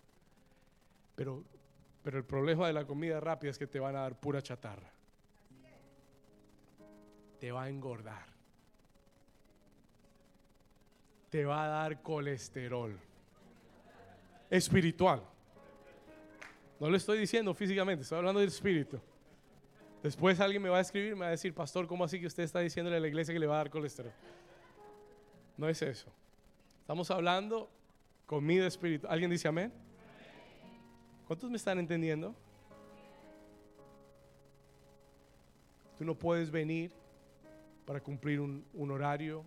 Pero, pero el problema de la comida rápida es que te van a dar pura chatarra. Te va a engordar. Te va a dar colesterol. Espiritual. No le estoy diciendo físicamente, estoy hablando del espíritu. Después alguien me va a escribir, me va a decir, pastor, ¿cómo así que usted está diciéndole a la iglesia que le va a dar colesterol? No es eso. Estamos hablando comida espiritual. ¿Alguien dice amén? ¿Cuántos me están entendiendo? Tú no puedes venir para cumplir un, un horario.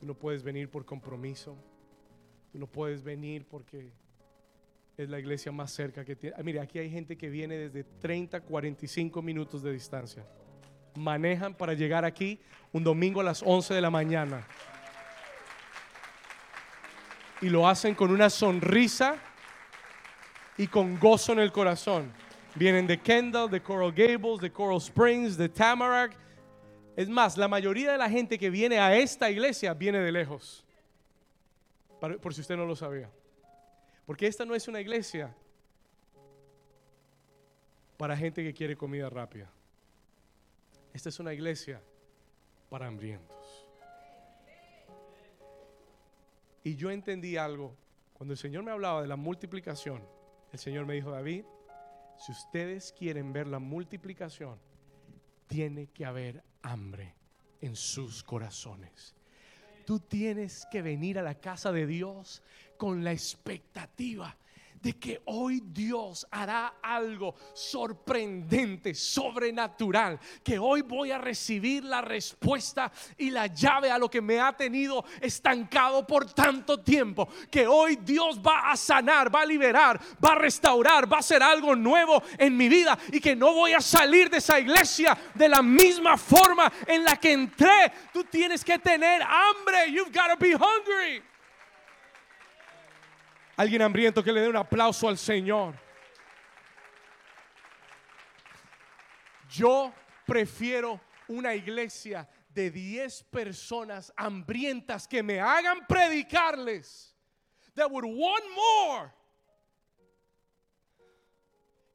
Tú no puedes venir por compromiso. Tú no puedes venir porque es la iglesia más cerca que tiene. Ah, mire, aquí hay gente que viene desde 30, 45 minutos de distancia. Manejan para llegar aquí un domingo a las 11 de la mañana. Y lo hacen con una sonrisa y con gozo en el corazón. Vienen de Kendall, de Coral Gables, de Coral Springs, de Tamarack. Es más, la mayoría de la gente que viene a esta iglesia viene de lejos. Por si usted no lo sabía. Porque esta no es una iglesia para gente que quiere comida rápida. Esta es una iglesia para hambrientos. Y yo entendí algo. Cuando el Señor me hablaba de la multiplicación, el Señor me dijo, David, si ustedes quieren ver la multiplicación, tiene que haber hambre en sus corazones. Tú tienes que venir a la casa de Dios con la expectativa de que hoy Dios hará algo sorprendente, sobrenatural, que hoy voy a recibir la respuesta y la llave a lo que me ha tenido estancado por tanto tiempo, que hoy Dios va a sanar, va a liberar, va a restaurar, va a hacer algo nuevo en mi vida y que no voy a salir de esa iglesia de la misma forma en la que entré. Tú tienes que tener hambre. You've got to be hungry. Alguien hambriento que le dé un aplauso al Señor. Yo prefiero una iglesia de 10 personas hambrientas que me hagan predicarles. That would want more.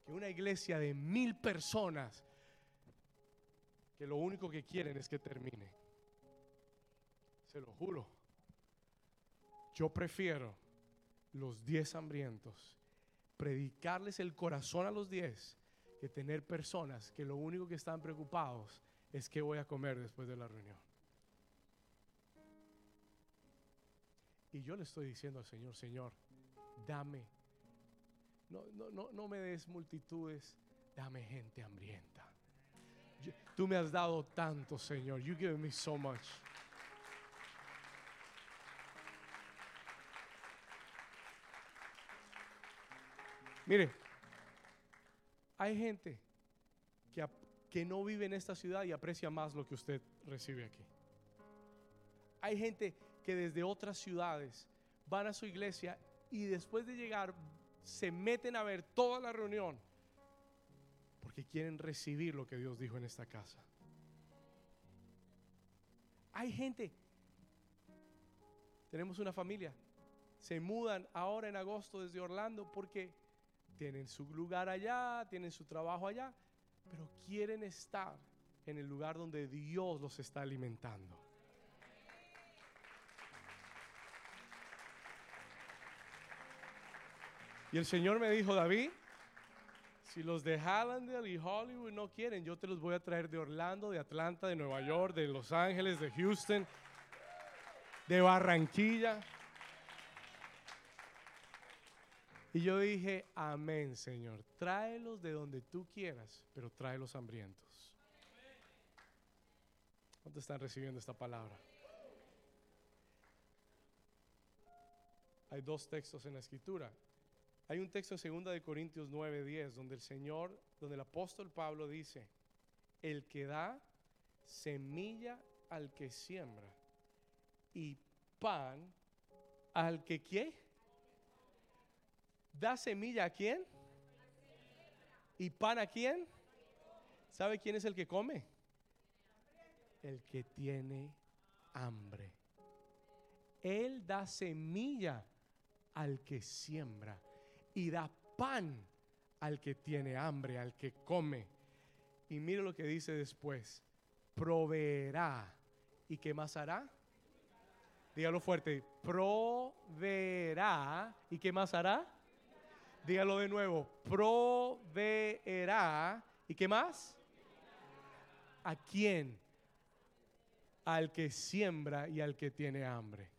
Que una iglesia de mil personas que lo único que quieren es que termine. Se lo juro. Yo prefiero los diez hambrientos, predicarles el corazón a los diez, que tener personas que lo único que están preocupados es que voy a comer después de la reunión. Y yo le estoy diciendo al Señor, Señor, dame, no, no, no, no me des multitudes, dame gente hambrienta. tú me has dado tanto, Señor. You give me so much. Mire, hay gente que, que no vive en esta ciudad y aprecia más lo que usted recibe aquí. Hay gente que desde otras ciudades van a su iglesia y después de llegar se meten a ver toda la reunión porque quieren recibir lo que Dios dijo en esta casa. Hay gente, tenemos una familia, se mudan ahora en agosto desde Orlando porque tienen su lugar allá, tienen su trabajo allá, pero quieren estar en el lugar donde Dios los está alimentando. Y el Señor me dijo, David, si los de Hallandale y Hollywood no quieren, yo te los voy a traer de Orlando, de Atlanta, de Nueva York, de Los Ángeles, de Houston, de Barranquilla. Y yo dije, amén, Señor. Tráelos de donde tú quieras, pero tráelos hambrientos. ¿Cuántos están recibiendo esta palabra? Hay dos textos en la escritura. Hay un texto en 2 de Corintios 9, 10, donde el Señor, donde el apóstol Pablo dice, el que da semilla al que siembra y pan al que quiere da semilla a quién? ¿Y pan a quién? ¿Sabe quién es el que come? El que tiene hambre. Él da semilla al que siembra y da pan al que tiene hambre, al que come. Y mire lo que dice después. Proveerá. ¿Y qué más hará? Dígalo fuerte. Proveerá. ¿Y qué más hará? Dígalo de nuevo. Proveerá. ¿Y qué más? ¿A quién? Al que siembra y al que tiene hambre.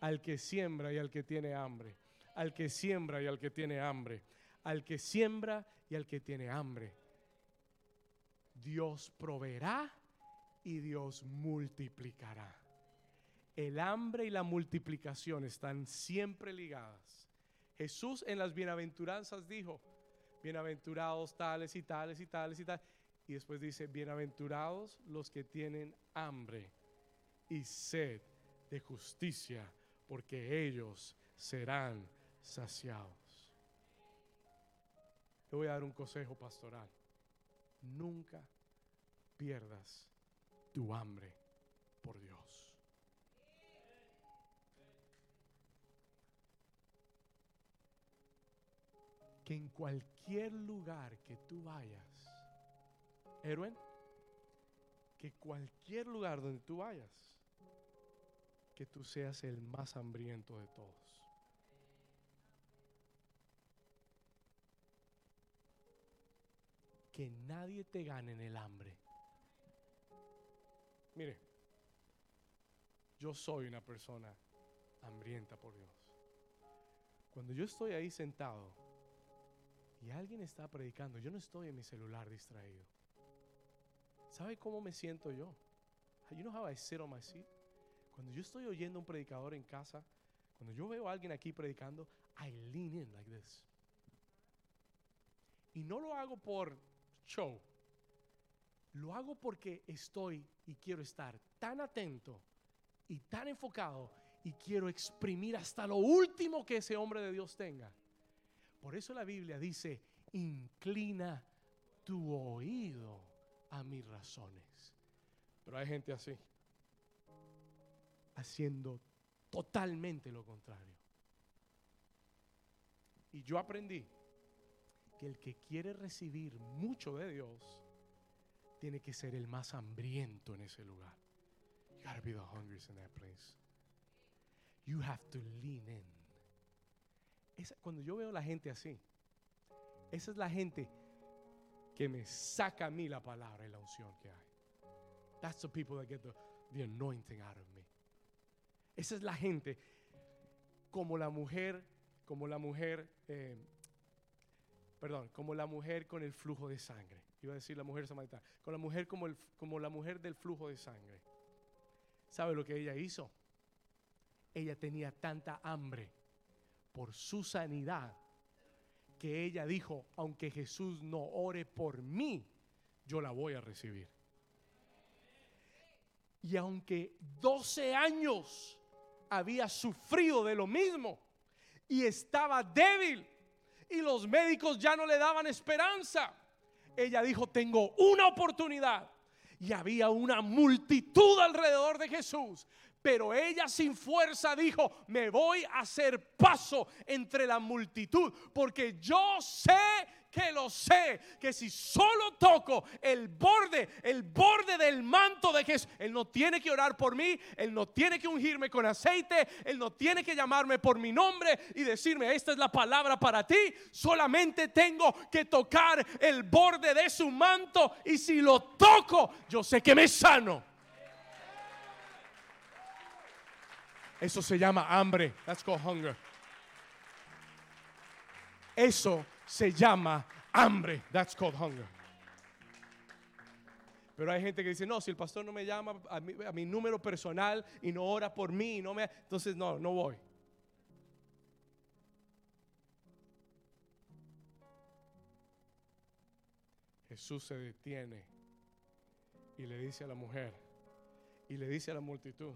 Al que siembra y al que tiene hambre. Al que siembra y al que tiene hambre. Al que siembra y al que tiene hambre. Dios proveerá y Dios multiplicará. El hambre y la multiplicación están siempre ligadas. Jesús en las bienaventuranzas dijo, bienaventurados tales y tales y tales y tales. Y después dice, bienaventurados los que tienen hambre y sed de justicia, porque ellos serán saciados. Te voy a dar un consejo pastoral. Nunca pierdas tu hambre por Dios. Que en cualquier lugar que tú vayas, Erwin, que cualquier lugar donde tú vayas, que tú seas el más hambriento de todos. Que nadie te gane en el hambre. Mire, yo soy una persona hambrienta por Dios. Cuando yo estoy ahí sentado y alguien está predicando, yo no estoy en mi celular distraído. ¿Sabe cómo me siento yo? You know how I sit on my seat? Cuando yo estoy oyendo a un predicador en casa, cuando yo veo a alguien aquí predicando, I lean in like this. Y no lo hago por show. Lo hago porque estoy y quiero estar tan atento y tan enfocado y quiero exprimir hasta lo último que ese hombre de Dios tenga. Por eso la Biblia dice, inclina tu oído a mis razones. Pero hay gente así, haciendo totalmente lo contrario. Y yo aprendí que el que quiere recibir mucho de Dios tiene que ser el más hambriento en ese lugar. You gotta be the hungriest in that place. You have to lean in. Cuando yo veo la gente así, esa es la gente que me saca a mí la palabra y la unción que hay. That's the people that get the, the anointing out of me. Esa es la gente como la mujer, como la mujer, eh, perdón, como la mujer con el flujo de sangre. Iba a decir la mujer samaritana. Con la mujer como, el, como la mujer del flujo de sangre. ¿Sabe lo que ella hizo? Ella tenía tanta hambre por su sanidad que ella dijo, aunque Jesús no ore por mí, yo la voy a recibir. Y aunque 12 años había sufrido de lo mismo y estaba débil y los médicos ya no le daban esperanza, ella dijo, tengo una oportunidad. Y había una multitud alrededor de Jesús. Pero ella sin fuerza dijo, me voy a hacer paso entre la multitud, porque yo sé que lo sé, que si solo toco el borde, el borde del manto de Jesús, Él no tiene que orar por mí, Él no tiene que ungirme con aceite, Él no tiene que llamarme por mi nombre y decirme, esta es la palabra para ti, solamente tengo que tocar el borde de su manto y si lo toco, yo sé que me sano. Eso se llama hambre. That's called hunger. Eso se llama hambre. That's called hunger. Pero hay gente que dice, no, si el pastor no me llama a mi, número personal y no ora por mí, no me, entonces no, no voy. Jesús se detiene y le dice a la mujer y le dice a la multitud,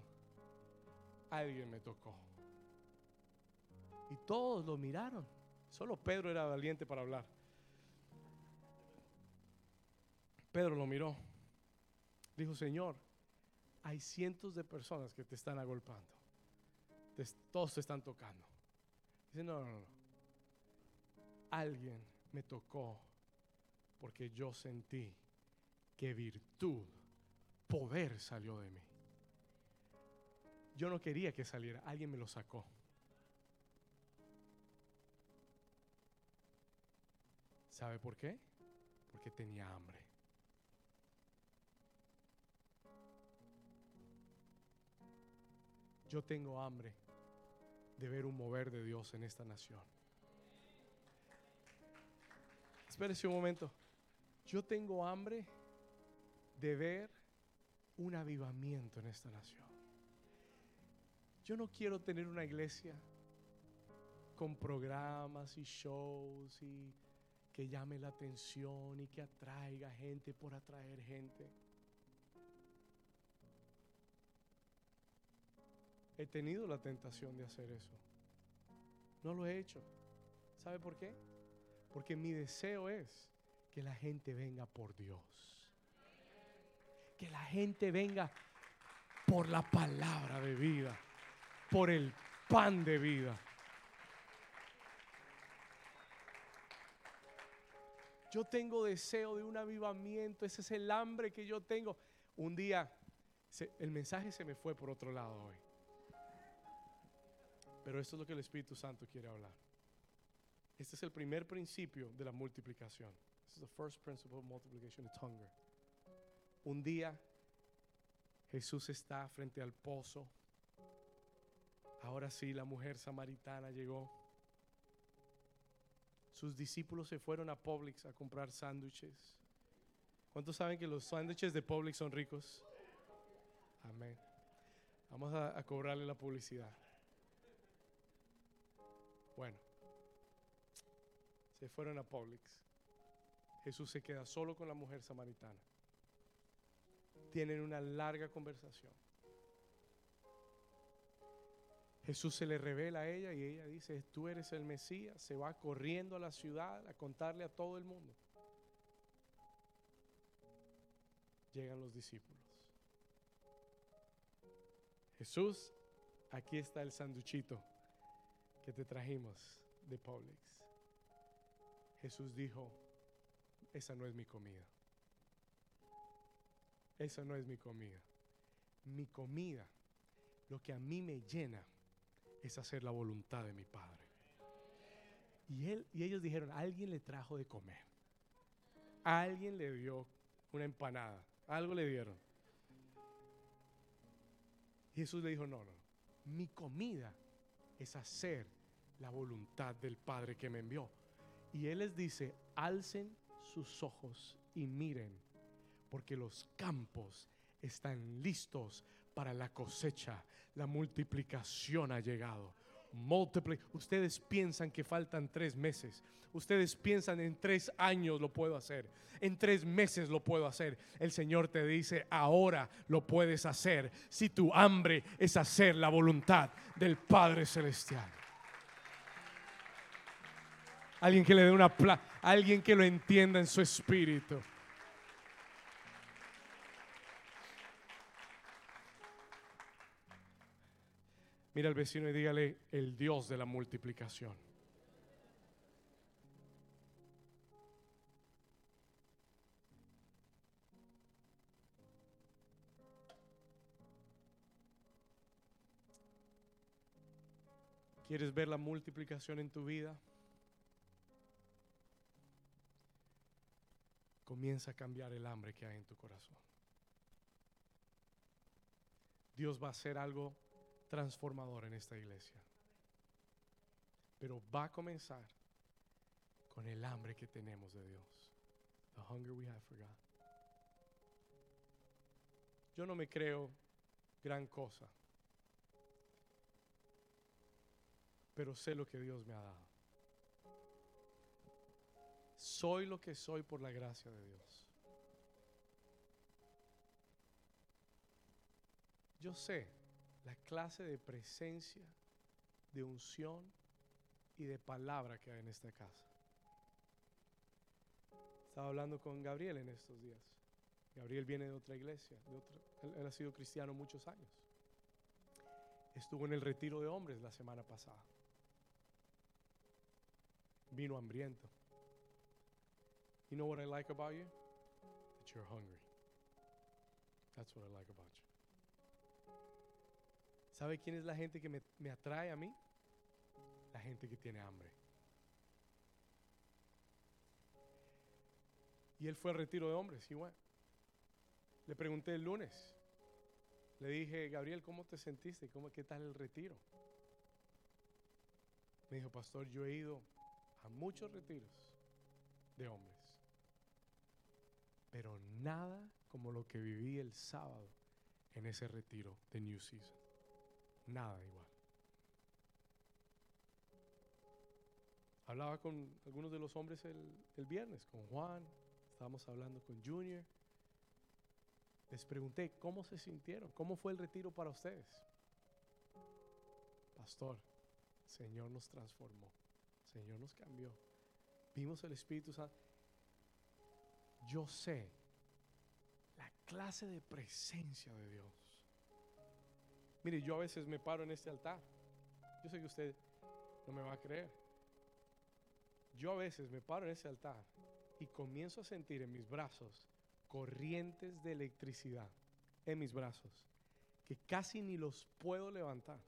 alguien me tocó. Y todos lo miraron. Solo Pedro era valiente para hablar. Pedro lo miró. Dijo, Señor, hay cientos de personas que te están agolpando. todos te están tocando. Dice, no, no, no. Alguien me tocó porque yo sentí que virtud, poder salió de mí. Yo no quería que saliera, alguien me lo sacó. ¿Sabe por qué? Porque tenía hambre. Yo tengo hambre de ver un mover de Dios en esta nación. Espérese un momento. Yo tengo hambre de ver un avivamiento en esta nación. Yo no quiero tener una iglesia con programas y shows y que llame la atención y que atraiga gente por atraer gente. He tenido la tentación de hacer eso. No lo he hecho. ¿Sabe por qué? Porque mi deseo es que la gente venga por Dios. Que la gente venga por la palabra de vida por el pan de vida. Yo tengo deseo de un avivamiento, ese es el hambre que yo tengo. Un día el mensaje se me fue por otro lado hoy. Pero esto es lo que el Espíritu Santo quiere hablar. Este es el primer principio de la multiplicación. This is the first principle of multiplication, it's hunger. Un día Jesús está frente al pozo Ahora sí, la mujer samaritana llegó sus discípulos se fueron a Publix a comprar sándwiches. ¿Cuántos saben que los sándwiches de Publix son ricos? Amén. Vamos a, cobrarle la publicidad. Bueno, se fueron a Publix. Jesús se queda solo con la mujer samaritana. Tienen una larga conversación. Jesús se le revela a ella y ella dice, tú eres el Mesías. Se va corriendo a la ciudad a contarle a todo el mundo. Llegan los discípulos. Jesús, aquí está el sanduchito que te trajimos de Publix. Jesús dijo, esa no es mi comida. Esa no es mi comida. Mi comida, lo que a mí me llena, es hacer la voluntad de mi Padre. Y, él, y ellos dijeron, alguien le trajo de comer. Alguien le dio una empanada. Algo le dieron. Jesús le dijo, no, no. Mi comida es hacer la voluntad del Padre que me envió. Y Él les dice, alcen sus ojos y miren, porque los campos están listos para la cosecha. La multiplicación ha llegado. Ustedes piensan que faltan tres meses. Ustedes piensan en tres años lo puedo hacer. En tres meses lo puedo hacer. El Señor te dice, ahora lo puedes hacer. Si tu hambre es hacer la voluntad del Padre Celestial. Alguien que le dé una alguien que lo entienda en su espíritu. Mira al vecino y dígale, el Dios de la multiplicación. ¿Quieres ver la multiplicación en tu vida? Comienza a cambiar el hambre que hay en tu corazón. Dios va a hacer algo transformador en esta iglesia. Pero va a comenzar con el hambre que tenemos de Dios. The hunger we have for God. Yo no me creo gran cosa, pero sé lo que Dios me ha dado. Soy lo que soy por la gracia de Dios. Yo sé la clase de presencia, de unción y de palabra que hay en esta casa. Estaba hablando con Gabriel en estos días. Gabriel viene de otra iglesia, de él, ha sido cristiano muchos años. Estuvo en el retiro de hombres la semana pasada. Vino hambriento. You know what I like about you? That you're hungry. That's what I like about you. ¿Sabe quién es la gente que me, atrae a mí? La gente que tiene hambre. Y él fue al retiro de hombres, igual. Le pregunté el lunes. Le dije, Gabriel, ¿cómo te sentiste? ¿Cómo, ¿Qué tal el retiro? Me dijo, pastor, yo he ido a muchos retiros de hombres. Pero nada como lo que viví el sábado en ese retiro de New Season nada igual. Hablaba con algunos de los hombres el, viernes, con Juan, estábamos hablando con Junior. Les pregunté cómo se sintieron, cómo fue el retiro para ustedes. Pastor, Señor nos transformó, Señor nos cambió. Vimos el Espíritu Santo. Yo sé la clase de presencia de Dios Mire, yo a veces me paro en este altar. Yo sé que usted no me va a creer. Yo a veces me paro en ese altar y comienzo a sentir en mis brazos corrientes de electricidad en mis brazos que casi ni los puedo levantar.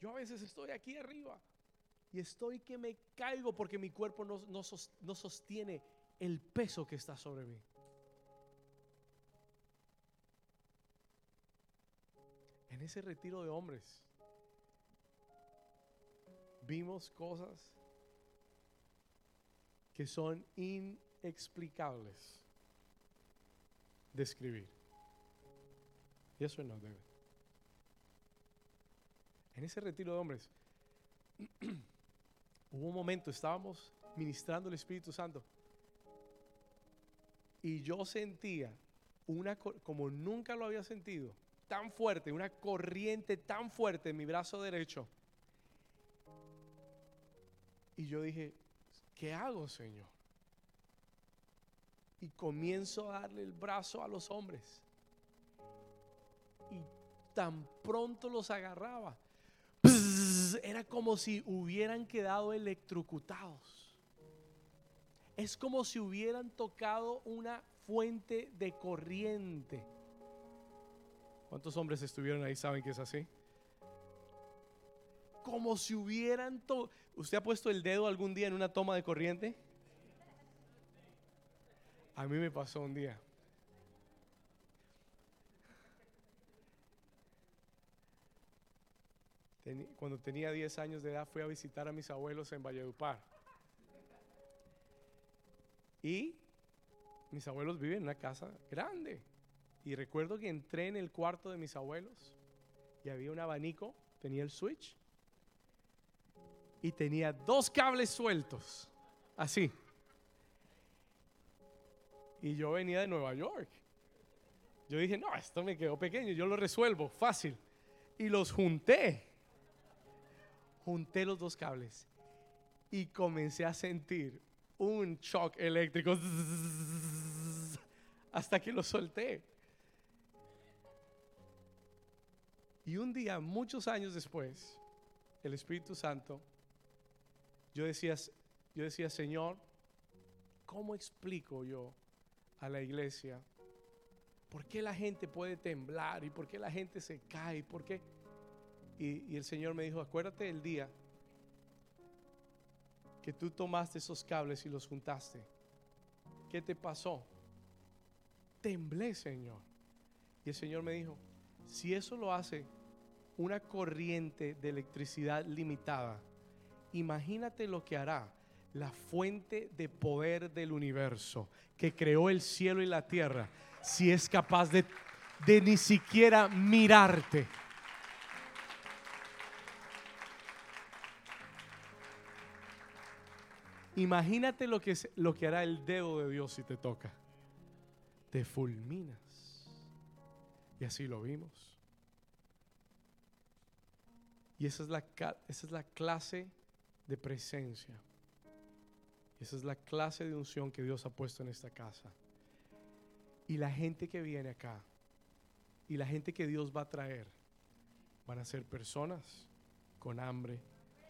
Yo a veces estoy aquí arriba y estoy que me caigo porque mi cuerpo no, no sostiene el peso que está sobre mí. En ese retiro de hombres, vimos cosas que son inexplicables de escribir. Y eso no debe. En ese retiro de hombres, hubo un momento, estábamos ministrando el Espíritu Santo. Y yo sentía una, como nunca lo había sentido, tan fuerte, una corriente tan fuerte en mi brazo derecho. Y yo dije, ¿qué hago, Señor? Y comienzo a darle el brazo a los hombres. Y tan pronto los agarraba, era como si hubieran quedado electrocutados. Es como si hubieran tocado una fuente de corriente. ¿Cuántos hombres estuvieron ahí saben que es así? Como si hubieran... ¿Usted ha puesto el dedo algún día en una toma de corriente? A mí me pasó un día. Cuando tenía 10 años de edad fui a visitar a mis abuelos en Valledupar. Y mis abuelos viven en una casa grande. Y recuerdo que entré en el cuarto de mis abuelos y había un abanico, tenía el switch y tenía dos cables sueltos, así. Y yo venía de Nueva York. Yo dije, no, esto me quedó pequeño, yo lo resuelvo, fácil. Y los junté. Junté los dos cables y comencé a sentir un shock eléctrico hasta que lo solté. Y un día, muchos años después, el Espíritu Santo, yo decía, yo decía, Señor, ¿cómo explico yo a la iglesia por qué la gente puede temblar y por qué la gente se cae? ¿Por qué? Y, y el Señor me dijo, acuérdate el día que tú tomaste esos cables y los juntaste. ¿Qué te pasó? Temblé, Señor. Y el Señor me dijo, si eso lo hace una corriente de electricidad limitada, imagínate lo que hará la fuente de poder del universo que creó el cielo y la tierra, si es capaz de, de ni siquiera mirarte. Imagínate lo que, lo que hará el dedo de Dios si te toca. Te fulminas. Y así lo vimos. Y esa es la, esa es la clase de presencia. Esa es la clase de unción que Dios ha puesto en esta casa. Y la gente que viene acá y la gente que Dios va a traer van a ser personas con hambre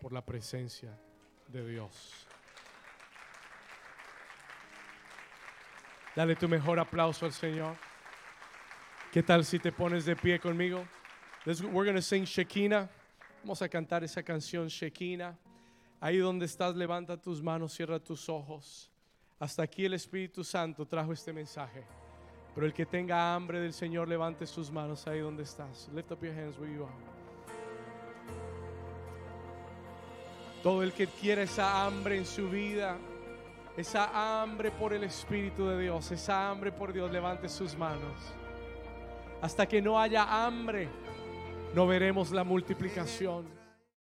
por la presencia de Dios. Dale tu mejor aplauso al Señor. ¿Qué tal si te pones de pie conmigo? we're going to sing Shekinah. Vamos a cantar esa canción Shekinah. Ahí donde estás, levanta tus manos, cierra tus ojos. Hasta aquí el Espíritu Santo trajo este mensaje. Pero el que tenga hambre del Señor, levante sus manos ahí donde estás. Lift up your hands where you are. Todo el que quiera esa hambre en su vida, esa hambre por el Espíritu de Dios, esa hambre por Dios, levante sus manos. Hasta que no haya hambre, no veremos la multiplicación.